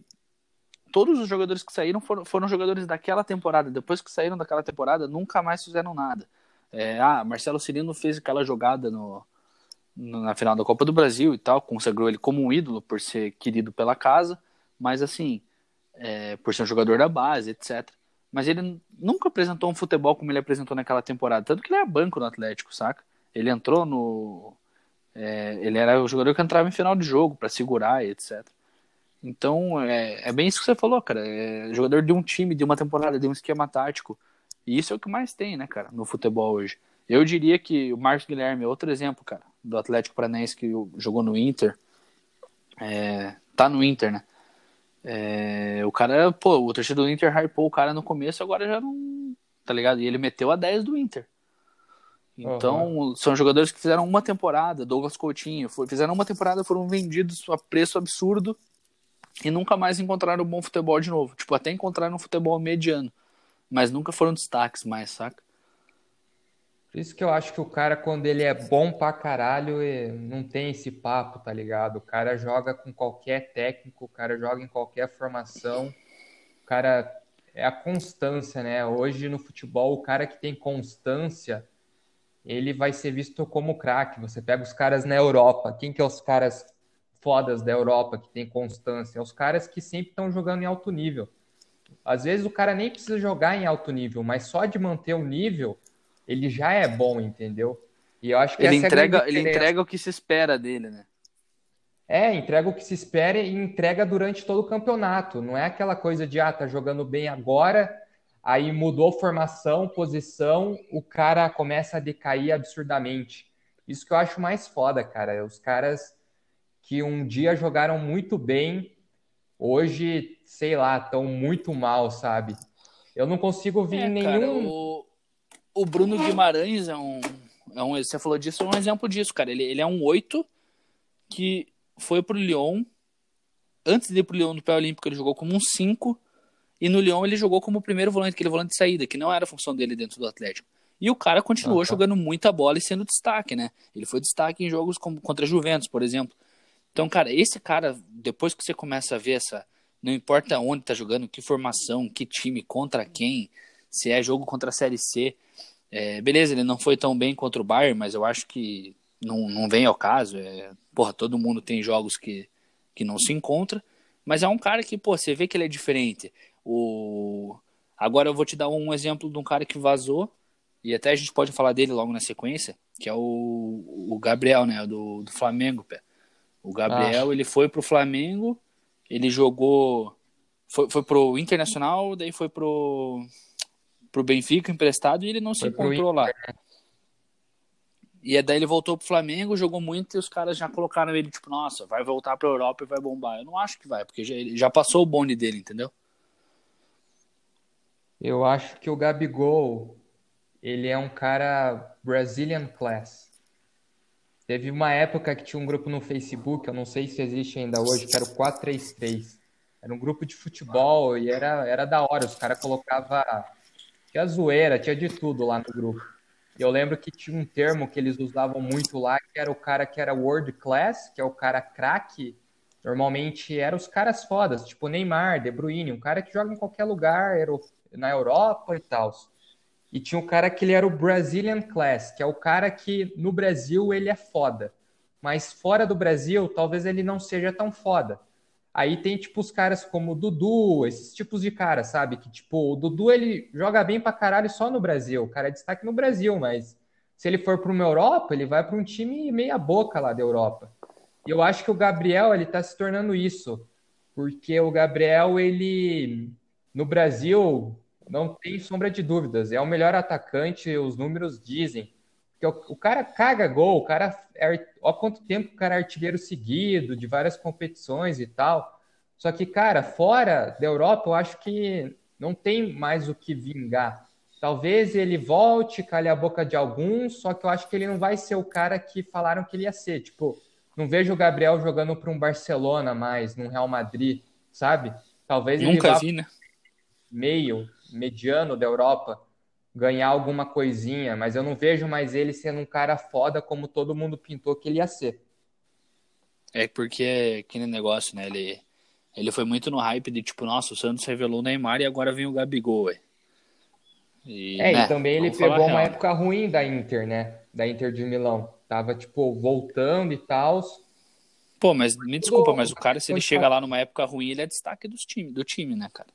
todos os jogadores que saíram foram, foram jogadores daquela temporada. Depois que saíram daquela temporada, nunca mais fizeram nada. É, ah, Marcelo Cirino fez aquela jogada no, no, na final da Copa do Brasil e tal, consagrou ele como um ídolo por ser querido pela casa, mas assim, é, por ser um jogador da base, etc. Mas ele nunca apresentou um futebol como ele apresentou naquela temporada, tanto que ele é banco no Atlético, saca? Ele entrou no. É, ele era o jogador que entrava em final de jogo para segurar e etc. Então, é, é bem isso que você falou, cara. É jogador de um time, de uma temporada, de um esquema tático. E isso é o que mais tem, né, cara, no futebol hoje. Eu diria que o Marcos Guilherme é outro exemplo, cara, do Atlético Paranaense que jogou no Inter. É, tá no Inter, né? É, o cara, pô, o torcedor do Inter hypou o cara no começo, agora já não. Tá ligado? E ele meteu a 10 do Inter. Então, uhum. são jogadores que fizeram uma temporada, Douglas Coutinho, fizeram uma temporada, foram vendidos a preço absurdo e nunca mais encontraram bom futebol de novo. Tipo, até encontraram um futebol mediano, mas nunca foram destaques mais, saca? Por isso que eu acho que o cara, quando ele é bom pra caralho, não tem esse papo, tá ligado? O cara joga com qualquer técnico, o cara joga em qualquer formação. O cara é a constância, né? Hoje no futebol, o cara que tem constância, ele vai ser visto como craque. Você pega os caras na Europa. Quem que é os caras fodas da Europa que tem constância, é os caras que sempre estão jogando em alto nível. Às vezes o cara nem precisa jogar em alto nível, mas só de manter o nível, ele já é bom, entendeu? E eu acho que ele é entrega, é ele entrega o que se espera dele, né? É, entrega o que se espera e entrega durante todo o campeonato. Não é aquela coisa de, ah, tá jogando bem agora, aí mudou formação, posição, o cara começa a decair absurdamente. Isso que eu acho mais foda, cara. Os caras que um dia jogaram muito bem, hoje, sei lá, estão muito mal, sabe? Eu não consigo ver é, nenhum. Cara, o, o, Bruno Guimarães é um, é um. Você falou disso, é um exemplo disso, cara. Ele, ele é um oito que foi pro Lyon. Antes de ir pro Lyon no pé olímpico, ele jogou como um 5. E no Lyon ele jogou como o primeiro volante, aquele volante de saída, que não era a função dele dentro do Atlético. E o cara continuou ah, tá. jogando muita bola e sendo destaque, né? Ele foi destaque em jogos como, contra a Juventus, por exemplo. Então, cara, esse cara, depois que você começa a ver essa. Não importa onde tá jogando, que formação, que time, contra quem, se é jogo contra a Série C. É, beleza, ele não foi tão bem contra o Bayern, mas eu acho que não, não vem ao caso. É, porra, todo mundo tem jogos que, que não se encontra. Mas é um cara que, pô, você vê que ele é diferente. O... Agora eu vou te dar um exemplo de um cara que vazou, e até a gente pode falar dele logo na sequência, que é o, o Gabriel, né, do, do Flamengo, pé. O Gabriel, ah. ele foi pro Flamengo, ele jogou Foi, foi pro Internacional, daí foi pro, pro Benfica emprestado e ele não se encontrou lá. E daí ele voltou pro Flamengo, jogou muito e os caras já colocaram ele, tipo, nossa, vai voltar pra Europa e vai bombar. Eu não acho que vai, porque já, ele já passou o bonde dele, entendeu? Eu acho que o Gabigol, ele é um cara Brazilian class. Teve uma época que tinha um grupo no Facebook, eu não sei se existe ainda hoje, que era o 433. Era um grupo de futebol e era, era da hora. Os caras colocavam. Tinha zoeira, tinha de tudo lá no grupo. Eu lembro que tinha um termo que eles usavam muito lá, que era o cara que era world class, que é o cara craque. Normalmente eram os caras fodas, tipo Neymar, De Bruyne, um cara que joga em qualquer lugar, na Europa e tal. E tinha um cara que ele era o Brazilian class, que é o cara que no Brasil ele é foda. Mas fora do Brasil, talvez ele não seja tão foda. Aí tem, tipo, os caras como o Dudu, esses tipos de cara, sabe? Que, tipo, o Dudu, ele joga bem pra caralho só no Brasil. O cara é destaque no Brasil, mas se ele for para uma Europa, ele vai para um time meia boca lá da Europa. E eu acho que o Gabriel, ele tá se tornando isso. Porque o Gabriel, ele, no Brasil, não tem sombra de dúvidas. É o melhor atacante, os números dizem. Porque o, o cara caga gol, o cara. É, ó, quanto tempo o cara é artilheiro seguido, de várias competições e tal. Só que, cara, fora da Europa, eu acho que não tem mais o que vingar. Talvez ele volte, calhe a boca de alguns, só que eu acho que ele não vai ser o cara que falaram que ele ia ser. Tipo, não vejo o Gabriel jogando para um Barcelona mais, num Real Madrid, sabe? Talvez Nunca ele vá vi, né? meio, mediano da Europa ganhar alguma coisinha, mas eu não vejo mais ele sendo um cara foda como todo mundo pintou que ele ia ser. É porque é aquele negócio, né? Ele, ele foi muito no hype de tipo, nossa, o Santos revelou o Neymar e agora vem o Gabigol, ué. E, é, né, e também ele pegou uma época ruim da Inter, né? Da Inter de Milão. Tava, tipo, voltando e tal. Pô, mas me desculpa, mas o cara, se ele chega lá numa época ruim, ele é destaque dos time, do time, né, cara?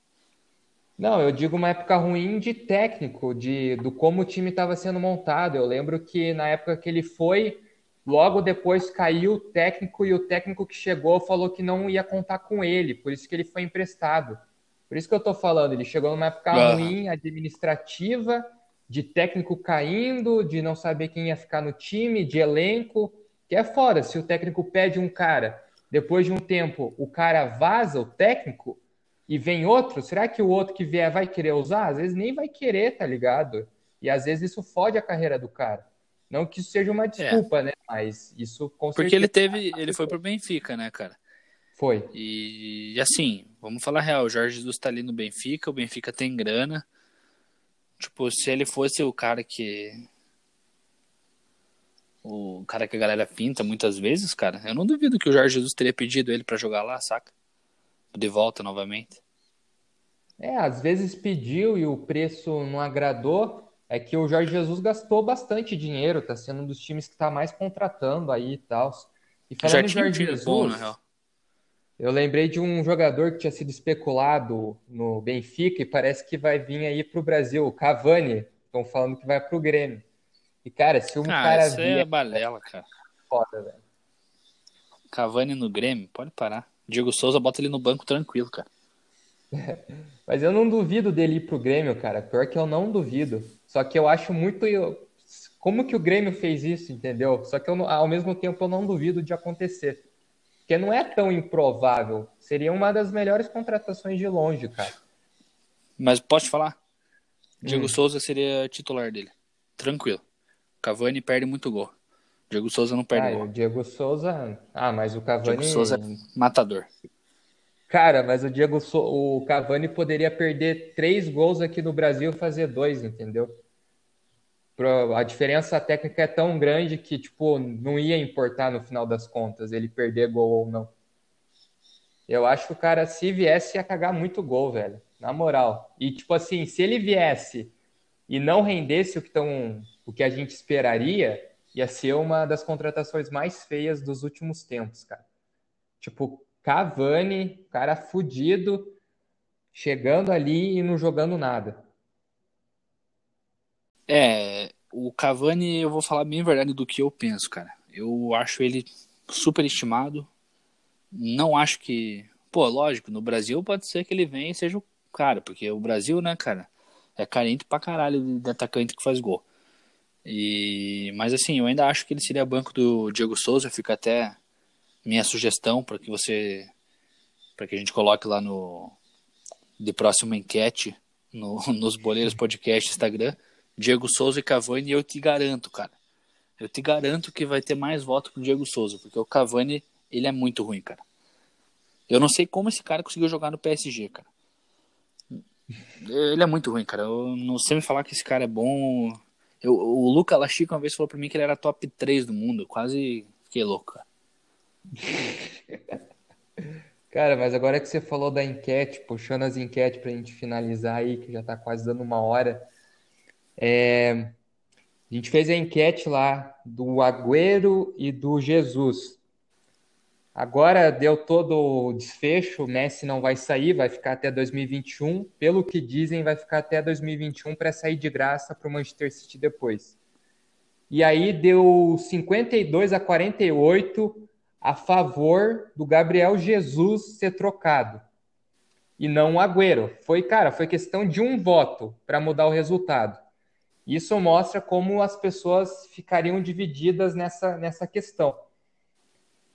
Não, eu digo uma época ruim de técnico, de do como o time estava sendo montado. Eu lembro que na época que ele foi, logo depois caiu o técnico e o técnico que chegou falou que não ia contar com ele, por isso que ele foi emprestado. Por isso que eu tô falando, ele chegou numa época ruim administrativa, de técnico caindo, de não saber quem ia ficar no time, de elenco, que é fora. Se o técnico pede um cara, depois de um tempo o cara vaza, o técnico, e vem outro, será que o outro que vier vai querer usar? Às vezes nem vai querer, tá ligado? E às vezes isso fode a carreira do cara. Não que isso seja uma desculpa, é. né? Mas isso com Porque ele teve, ele foi pro Benfica, né, cara? Foi. E assim, vamos falar real, o Jorge Jesus tá ali no Benfica, o Benfica tem grana. Tipo, se ele fosse o cara que o cara que a galera pinta muitas vezes, cara, eu não duvido que o Jorge Jesus teria pedido ele para jogar lá, saca? De volta novamente? É, às vezes pediu e o preço não agradou. É que o Jorge Jesus gastou bastante dinheiro, tá sendo um dos times que está mais contratando aí e tal. E falando em Jorge Jesus, bom, eu lembrei de um jogador que tinha sido especulado no Benfica e parece que vai vir aí para o Brasil, o Cavani. Estão falando que vai para o Grêmio. E, cara, se um ah, cara isso é balela, cara. Foda, velho. Cavani no Grêmio? Pode parar. Diego Souza bota ele no banco tranquilo, cara. (laughs) Mas eu não duvido dele ir pro Grêmio, cara. Pior que eu não duvido. Só que eu acho muito. Como que o Grêmio fez isso, entendeu? Só que eu, ao mesmo tempo eu não duvido de acontecer. Porque não é tão improvável. Seria uma das melhores contratações de longe, cara. Mas pode falar? Diego hum. Souza seria titular dele. Tranquilo. Cavani perde muito gol. Diego Souza não perde ah, gol. O Diego Souza. Ah, mas o Cavani. Diego Souza é matador. Cara, mas o Diego so... o Cavani poderia perder três gols aqui no Brasil e fazer dois, entendeu? A diferença técnica é tão grande que, tipo, não ia importar no final das contas ele perder gol ou não. Eu acho que o cara, se viesse, ia cagar muito gol, velho. Na moral. E, tipo assim, se ele viesse e não rendesse o que, tão, o que a gente esperaria, ia ser uma das contratações mais feias dos últimos tempos, cara. Tipo, Cavani, cara fudido, chegando ali e não jogando nada. É, o Cavani, eu vou falar bem a verdade do que eu penso, cara. Eu acho ele super estimado. Não acho que pô, lógico, no Brasil pode ser que ele venha e seja o cara, porque o Brasil, né, cara, é carente pra caralho de atacante que faz gol. E, mas assim, eu ainda acho que ele seria banco do Diego Souza, fica até minha sugestão para que você para que a gente coloque lá no de próxima enquete no, (laughs) nos Boleiros Podcast Instagram, Diego Souza e Cavani, eu te garanto, cara. Eu te garanto que vai ter mais voto pro Diego Souza, porque o Cavani, ele é muito ruim, cara. Eu não sei como esse cara conseguiu jogar no PSG, cara. Ele é muito ruim, cara. Eu não sei me falar que esse cara é bom. Eu, o Luca Lachico uma vez falou pra mim que ele era top 3 do mundo. Quase fiquei louco, cara. (laughs) Cara, mas agora que você falou da enquete, puxando as enquetes pra gente finalizar aí, que já tá quase dando uma hora. É... A gente fez a enquete lá do Agüero e do Jesus. Agora deu todo o desfecho, o Messi não vai sair, vai ficar até 2021. Pelo que dizem, vai ficar até 2021 para sair de graça para o Manchester City depois. E aí deu 52 a 48 a favor do Gabriel Jesus ser trocado e não o Agüero. Foi, cara, foi questão de um voto para mudar o resultado. Isso mostra como as pessoas ficariam divididas nessa, nessa questão.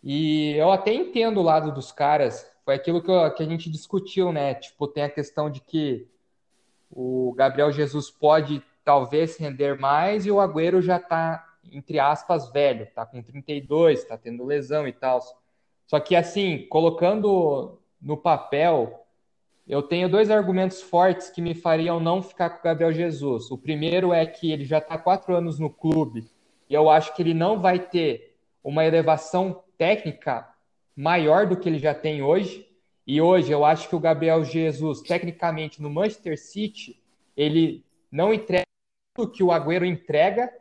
E eu até entendo o lado dos caras, foi aquilo que, eu, que a gente discutiu, né? Tipo, tem a questão de que o Gabriel Jesus pode talvez render mais e o Agüero já tá, entre aspas, velho, tá com 32, tá tendo lesão e tal. Só que assim, colocando no papel, eu tenho dois argumentos fortes que me fariam não ficar com o Gabriel Jesus. O primeiro é que ele já está quatro anos no clube e eu acho que ele não vai ter uma elevação técnica maior do que ele já tem hoje. E hoje eu acho que o Gabriel Jesus, tecnicamente no Manchester City, ele não entrega o que o Agüero entrega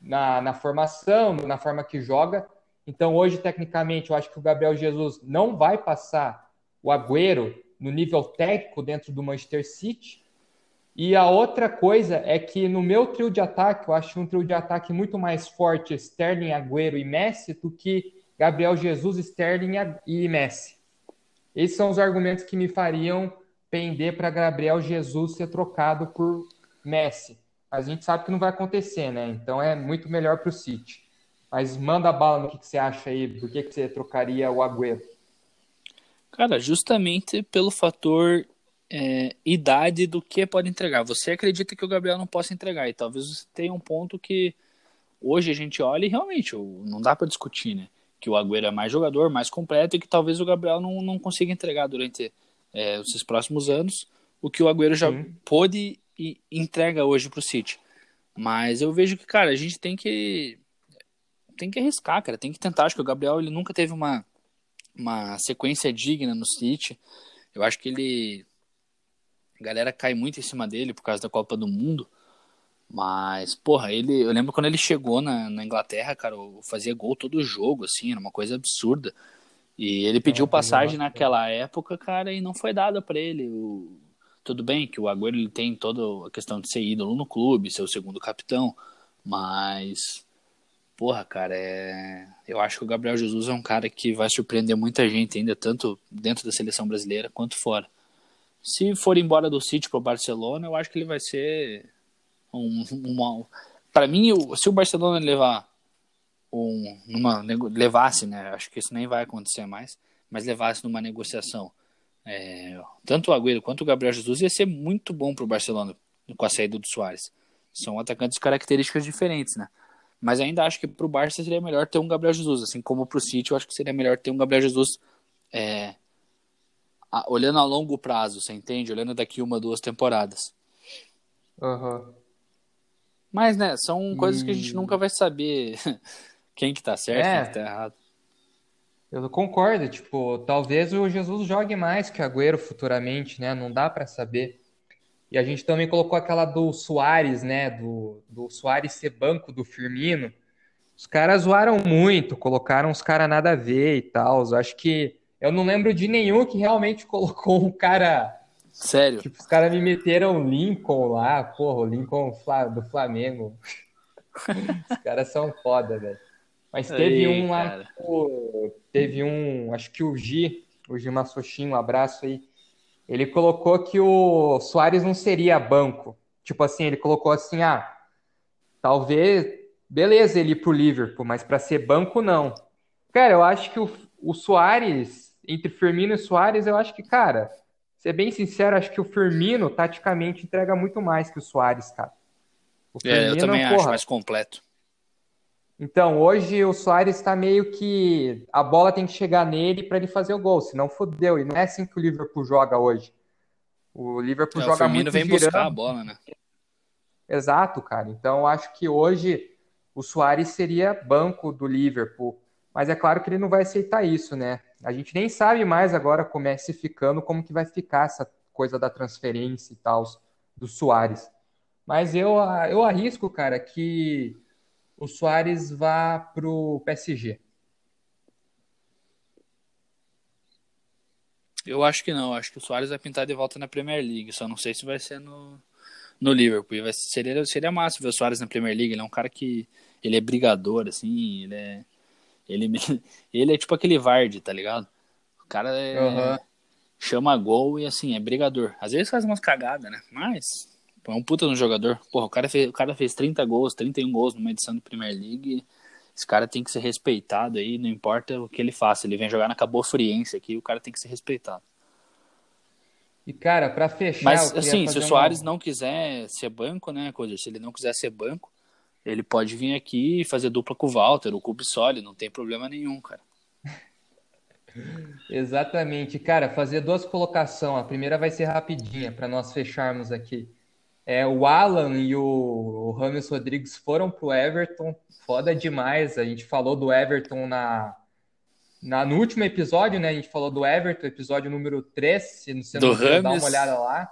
na, na formação, na forma que joga. Então hoje, tecnicamente, eu acho que o Gabriel Jesus não vai passar o Agüero no nível técnico dentro do Manchester City. E a outra coisa é que no meu trio de ataque, eu acho um trio de ataque muito mais forte Sterling, Agüero e Messi do que Gabriel Jesus, Sterling e Messi. Esses são os argumentos que me fariam pender para Gabriel Jesus ser trocado por Messi. Mas a gente sabe que não vai acontecer, né? Então é muito melhor para o City. Mas manda a bala no que, que, você acha aí, por que, que você trocaria o Agüero? Cara, justamente pelo fator é, idade do que pode entregar. Você acredita que o Gabriel não possa entregar, e talvez você tenha um ponto que hoje a gente olha e realmente não dá para discutir, né? Que o Agüero é mais jogador, mais completo e que talvez o Gabriel não, não consiga entregar durante é, os próximos anos o que o Agüero já Sim. pôde e entrega hoje para o City. Mas eu vejo que, cara, a gente tem que tem que arriscar, cara, tem que tentar. Acho que o Gabriel ele nunca teve uma, uma sequência digna no City. Eu acho que ele a galera cai muito em cima dele por causa da Copa do Mundo. Mas, porra, ele, eu lembro quando ele chegou na, na Inglaterra, cara, fazia gol todo jogo, assim, era uma coisa absurda. E ele pediu passagem naquela época, cara, e não foi dada para ele. O... Tudo bem que o Agüero ele tem toda a questão de ser ídolo no clube, ser o segundo capitão, mas porra, cara, é... eu acho que o Gabriel Jesus é um cara que vai surpreender muita gente ainda, tanto dentro da seleção brasileira quanto fora. Se for embora do City pro Barcelona, eu acho que ele vai ser um, uma, para mim, se o Barcelona levar um, numa, levasse, né? Acho que isso nem vai acontecer mais, mas levasse numa negociação é, tanto o Agüero quanto o Gabriel Jesus ia ser muito bom para o Barcelona com a saída do Soares. São atacantes de características diferentes, né? Mas ainda acho que para o Barça seria melhor ter um Gabriel Jesus, assim como para o City, eu acho que seria melhor ter um Gabriel Jesus é, a, olhando a longo prazo, você entende? Olhando daqui uma, duas temporadas. Uhum. Mas, né, são coisas que a gente nunca vai saber (laughs) quem que tá certo, é, quem que tá errado. Eu concordo, tipo, talvez o Jesus jogue mais que o Agüero futuramente, né? Não dá para saber. E a gente também colocou aquela do Soares, né? Do, do Soares ser banco do Firmino. Os caras zoaram muito, colocaram os caras nada a ver e tal. Eu acho que eu não lembro de nenhum que realmente (laughs) colocou um cara Sério? Tipo, os caras me meteram Lincoln lá, porra, o Lincoln do Flamengo. (laughs) os caras são foda, velho. Mas teve um lá, tipo, teve um, acho que o G o Gilmar um abraço aí. Ele colocou que o Soares não seria banco. Tipo assim, ele colocou assim, ah, talvez, beleza ele ir pro Liverpool, mas para ser banco não. Cara, eu acho que o, o Soares, entre Firmino e Soares, eu acho que, cara, ser bem sincero, acho que o Firmino, taticamente, entrega muito mais que o Soares, cara. O Firmino, é, eu também porra, acho mais completo. Então, hoje o Soares está meio que. A bola tem que chegar nele para ele fazer o gol, senão fodeu. E não é assim que o Liverpool joga hoje. O Liverpool é, joga o Firmino muito vem girando. buscar a bola, né? Exato, cara. Então, acho que hoje o Soares seria banco do Liverpool. Mas é claro que ele não vai aceitar isso, né? A gente nem sabe mais agora como é se ficando, como que vai ficar essa coisa da transferência e tal do Soares. Mas eu, eu arrisco, cara, que o Soares vá para o PSG? Eu acho que não. Acho que o Soares vai pintar de volta na Premier League. Só não sei se vai ser no, no Liverpool. Vai, seria, seria massa ver o Soares na Premier League. Ele é um cara que. Ele é brigador, assim. Ele é. Ele, (laughs) ele é tipo aquele Vardy, tá ligado? O cara é, uhum. chama gol e assim, é brigador. Às vezes faz umas cagadas, né? Mas é um puta no jogador. Porra, o cara, fez, o cara fez 30 gols, 31 gols numa edição da Premier League. Esse cara tem que ser respeitado aí, não importa o que ele faça. Ele vem jogar na Cabo Friense aqui, o cara tem que ser respeitado. E, cara, para fechar. Mas, assim, se o Soares uma... não quiser ser banco, né, coisa, se ele não quiser ser banco, ele pode vir aqui e fazer dupla com o Walter, o Kubsoli, não tem problema nenhum, cara. (laughs) Exatamente, cara, fazer duas colocações. A primeira vai ser rapidinha para nós fecharmos aqui. É, o Alan e o, o Ramos Rodrigues foram pro Everton. Foda demais. A gente falou do Everton na, na, no último episódio, né? A gente falou do Everton, episódio número 3. Se você não uma olhada lá.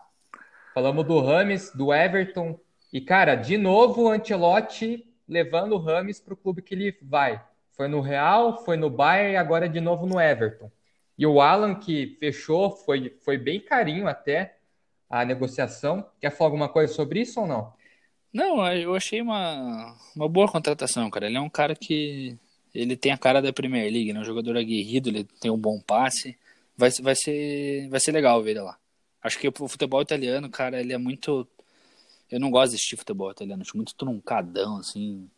Falamos do Rames, do Everton. E, cara, de novo o Ancelotti levando o Rames para o clube que ele vai. Foi no Real, foi no Bayern e agora de novo no Everton. E o Alan, que fechou, foi, foi bem carinho até a negociação. Quer falar alguma coisa sobre isso ou não? Não, eu achei uma, uma boa contratação, cara. Ele é um cara que ele tem a cara da Premier League, né? Um jogador aguerrido, ele tem um bom passe. Vai, vai, ser, vai ser legal ver ele lá. Acho que o futebol italiano, cara, ele é muito. Eu não gosto de assistir futebol italiano, acho muito truncadão, assim.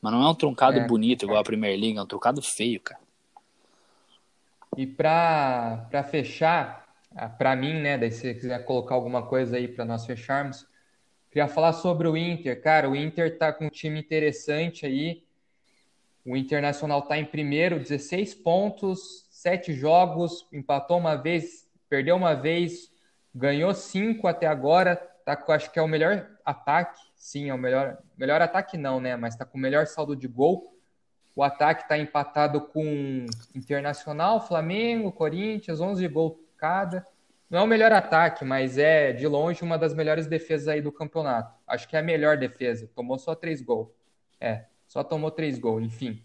Mas não é um truncado é, bonito igual a Premier League, é um truncado feio, cara. E pra, pra fechar, ah, para mim, né? Daí se você quiser colocar alguma coisa aí para nós fecharmos, queria falar sobre o Inter. Cara, o Inter tá com um time interessante aí. O Internacional tá em primeiro, 16 pontos, 7 jogos, empatou uma vez, perdeu uma vez, ganhou 5 até agora. Tá com, acho que é o melhor ataque. Sim, é o melhor. Melhor ataque não, né? Mas tá com o melhor saldo de gol. O ataque está empatado com Internacional, Flamengo, Corinthians, 11 gols cada. Não é o melhor ataque, mas é de longe uma das melhores defesas aí do campeonato. Acho que é a melhor defesa. Tomou só três gols. É, só tomou três gols, enfim.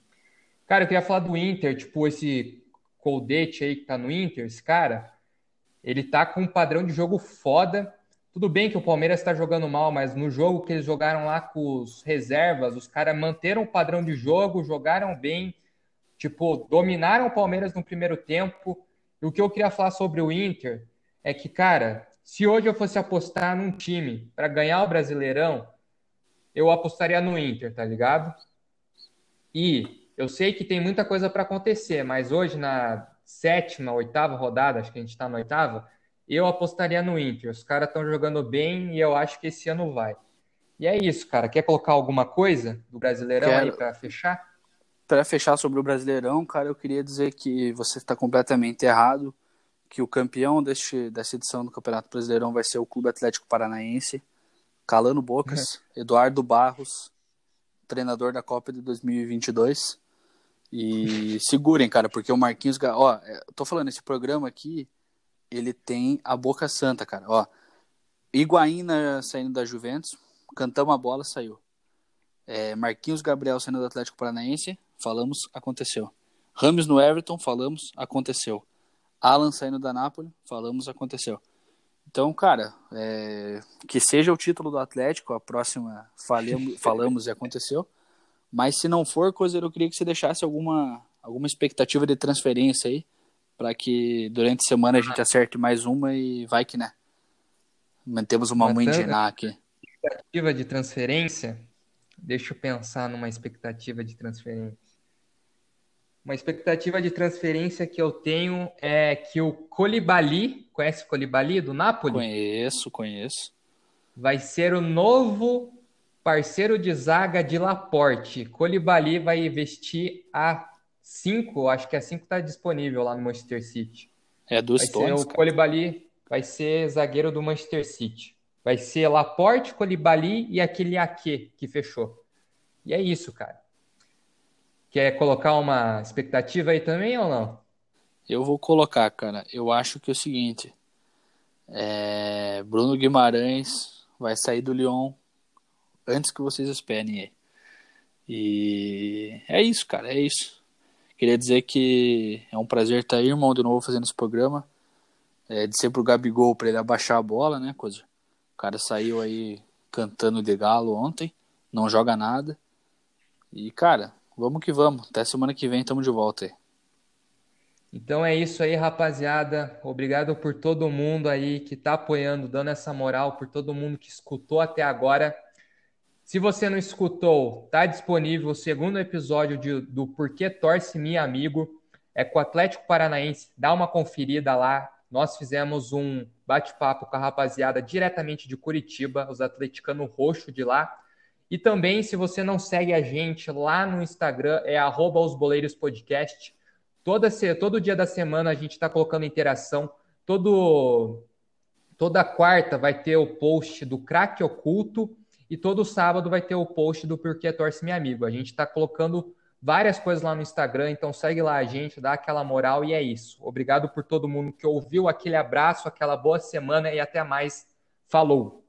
Cara, eu queria falar do Inter, tipo, esse Coldete aí que tá no Inter, esse cara, ele tá com um padrão de jogo foda. Tudo bem que o Palmeiras está jogando mal, mas no jogo que eles jogaram lá com os reservas, os caras manteram o padrão de jogo, jogaram bem, tipo, dominaram o Palmeiras no primeiro tempo e o que eu queria falar sobre o Inter é que, cara, se hoje eu fosse apostar num time para ganhar o Brasileirão, eu apostaria no Inter, tá ligado? E eu sei que tem muita coisa para acontecer, mas hoje na sétima, oitava rodada, acho que a gente está na oitava, eu apostaria no Inter. Os caras estão jogando bem e eu acho que esse ano vai. E é isso, cara. Quer colocar alguma coisa do Brasileirão Quero. aí para fechar? para fechar sobre o Brasileirão, cara, eu queria dizer que você está completamente errado, que o campeão deste, dessa edição do Campeonato Brasileirão vai ser o Clube Atlético Paranaense, calando bocas, uhum. (laughs) Eduardo Barros, treinador da Copa de 2022. E segurem, cara, porque o Marquinhos, ó, é, tô falando esse programa aqui, ele tem a boca santa, cara, ó. Higuaína saindo da Juventus, cantamos a bola, saiu. É, Marquinhos Gabriel saindo do Atlético Paranaense, falamos, aconteceu. Ramos no Everton, falamos, aconteceu. Alan saindo da Napoli, falamos, aconteceu. Então, cara, é... que seja o título do Atlético, a próxima falemos, (laughs) falamos e aconteceu. Mas se não for, coisa eu queria que você deixasse alguma, alguma expectativa de transferência aí para que durante a semana a gente acerte mais uma e vai que né. Mantemos uma mãe de aqui. Expectativa de transferência? Deixa eu pensar numa expectativa de transferência. Uma expectativa de transferência que eu tenho é que o Colibali, conhece o Colibali do Napoli? Conheço, conheço. Vai ser o novo parceiro de zaga de Laporte. Colibali vai vestir a 5, acho que a 5 está disponível lá no Manchester City. É dos Stones, O Colibali vai ser zagueiro do Manchester City. Vai ser Laporte, Colibali e aquele Ake que fechou. E é isso, cara. Quer colocar uma expectativa aí também ou não? Eu vou colocar, cara. Eu acho que é o seguinte: é... Bruno Guimarães vai sair do Lyon antes que vocês esperem. E é isso, cara. É isso. Queria dizer que é um prazer estar aí, irmão, de novo fazendo esse programa. É, de ser pro Gabigol para ele abaixar a bola, né, coisa. O cara saiu aí cantando de galo ontem, não joga nada. E, cara, Vamos que vamos. Até semana que vem estamos de volta aí. Então é isso aí, rapaziada. Obrigado por todo mundo aí que está apoiando, dando essa moral, por todo mundo que escutou até agora. Se você não escutou, tá disponível o segundo episódio de, do Porquê Torce Minha Amigo. É com o Atlético Paranaense. Dá uma conferida lá. Nós fizemos um bate-papo com a rapaziada diretamente de Curitiba, os atleticanos roxo de lá. E também, se você não segue a gente lá no Instagram, é arroba os boleiros podcast. Toda, todo dia da semana a gente está colocando interação. Todo, toda quarta vai ter o post do craque oculto e todo sábado vai ter o post do Porquê Torce Meu Amigo. A gente está colocando várias coisas lá no Instagram, então segue lá a gente, dá aquela moral e é isso. Obrigado por todo mundo que ouviu, aquele abraço, aquela boa semana e até mais. Falou!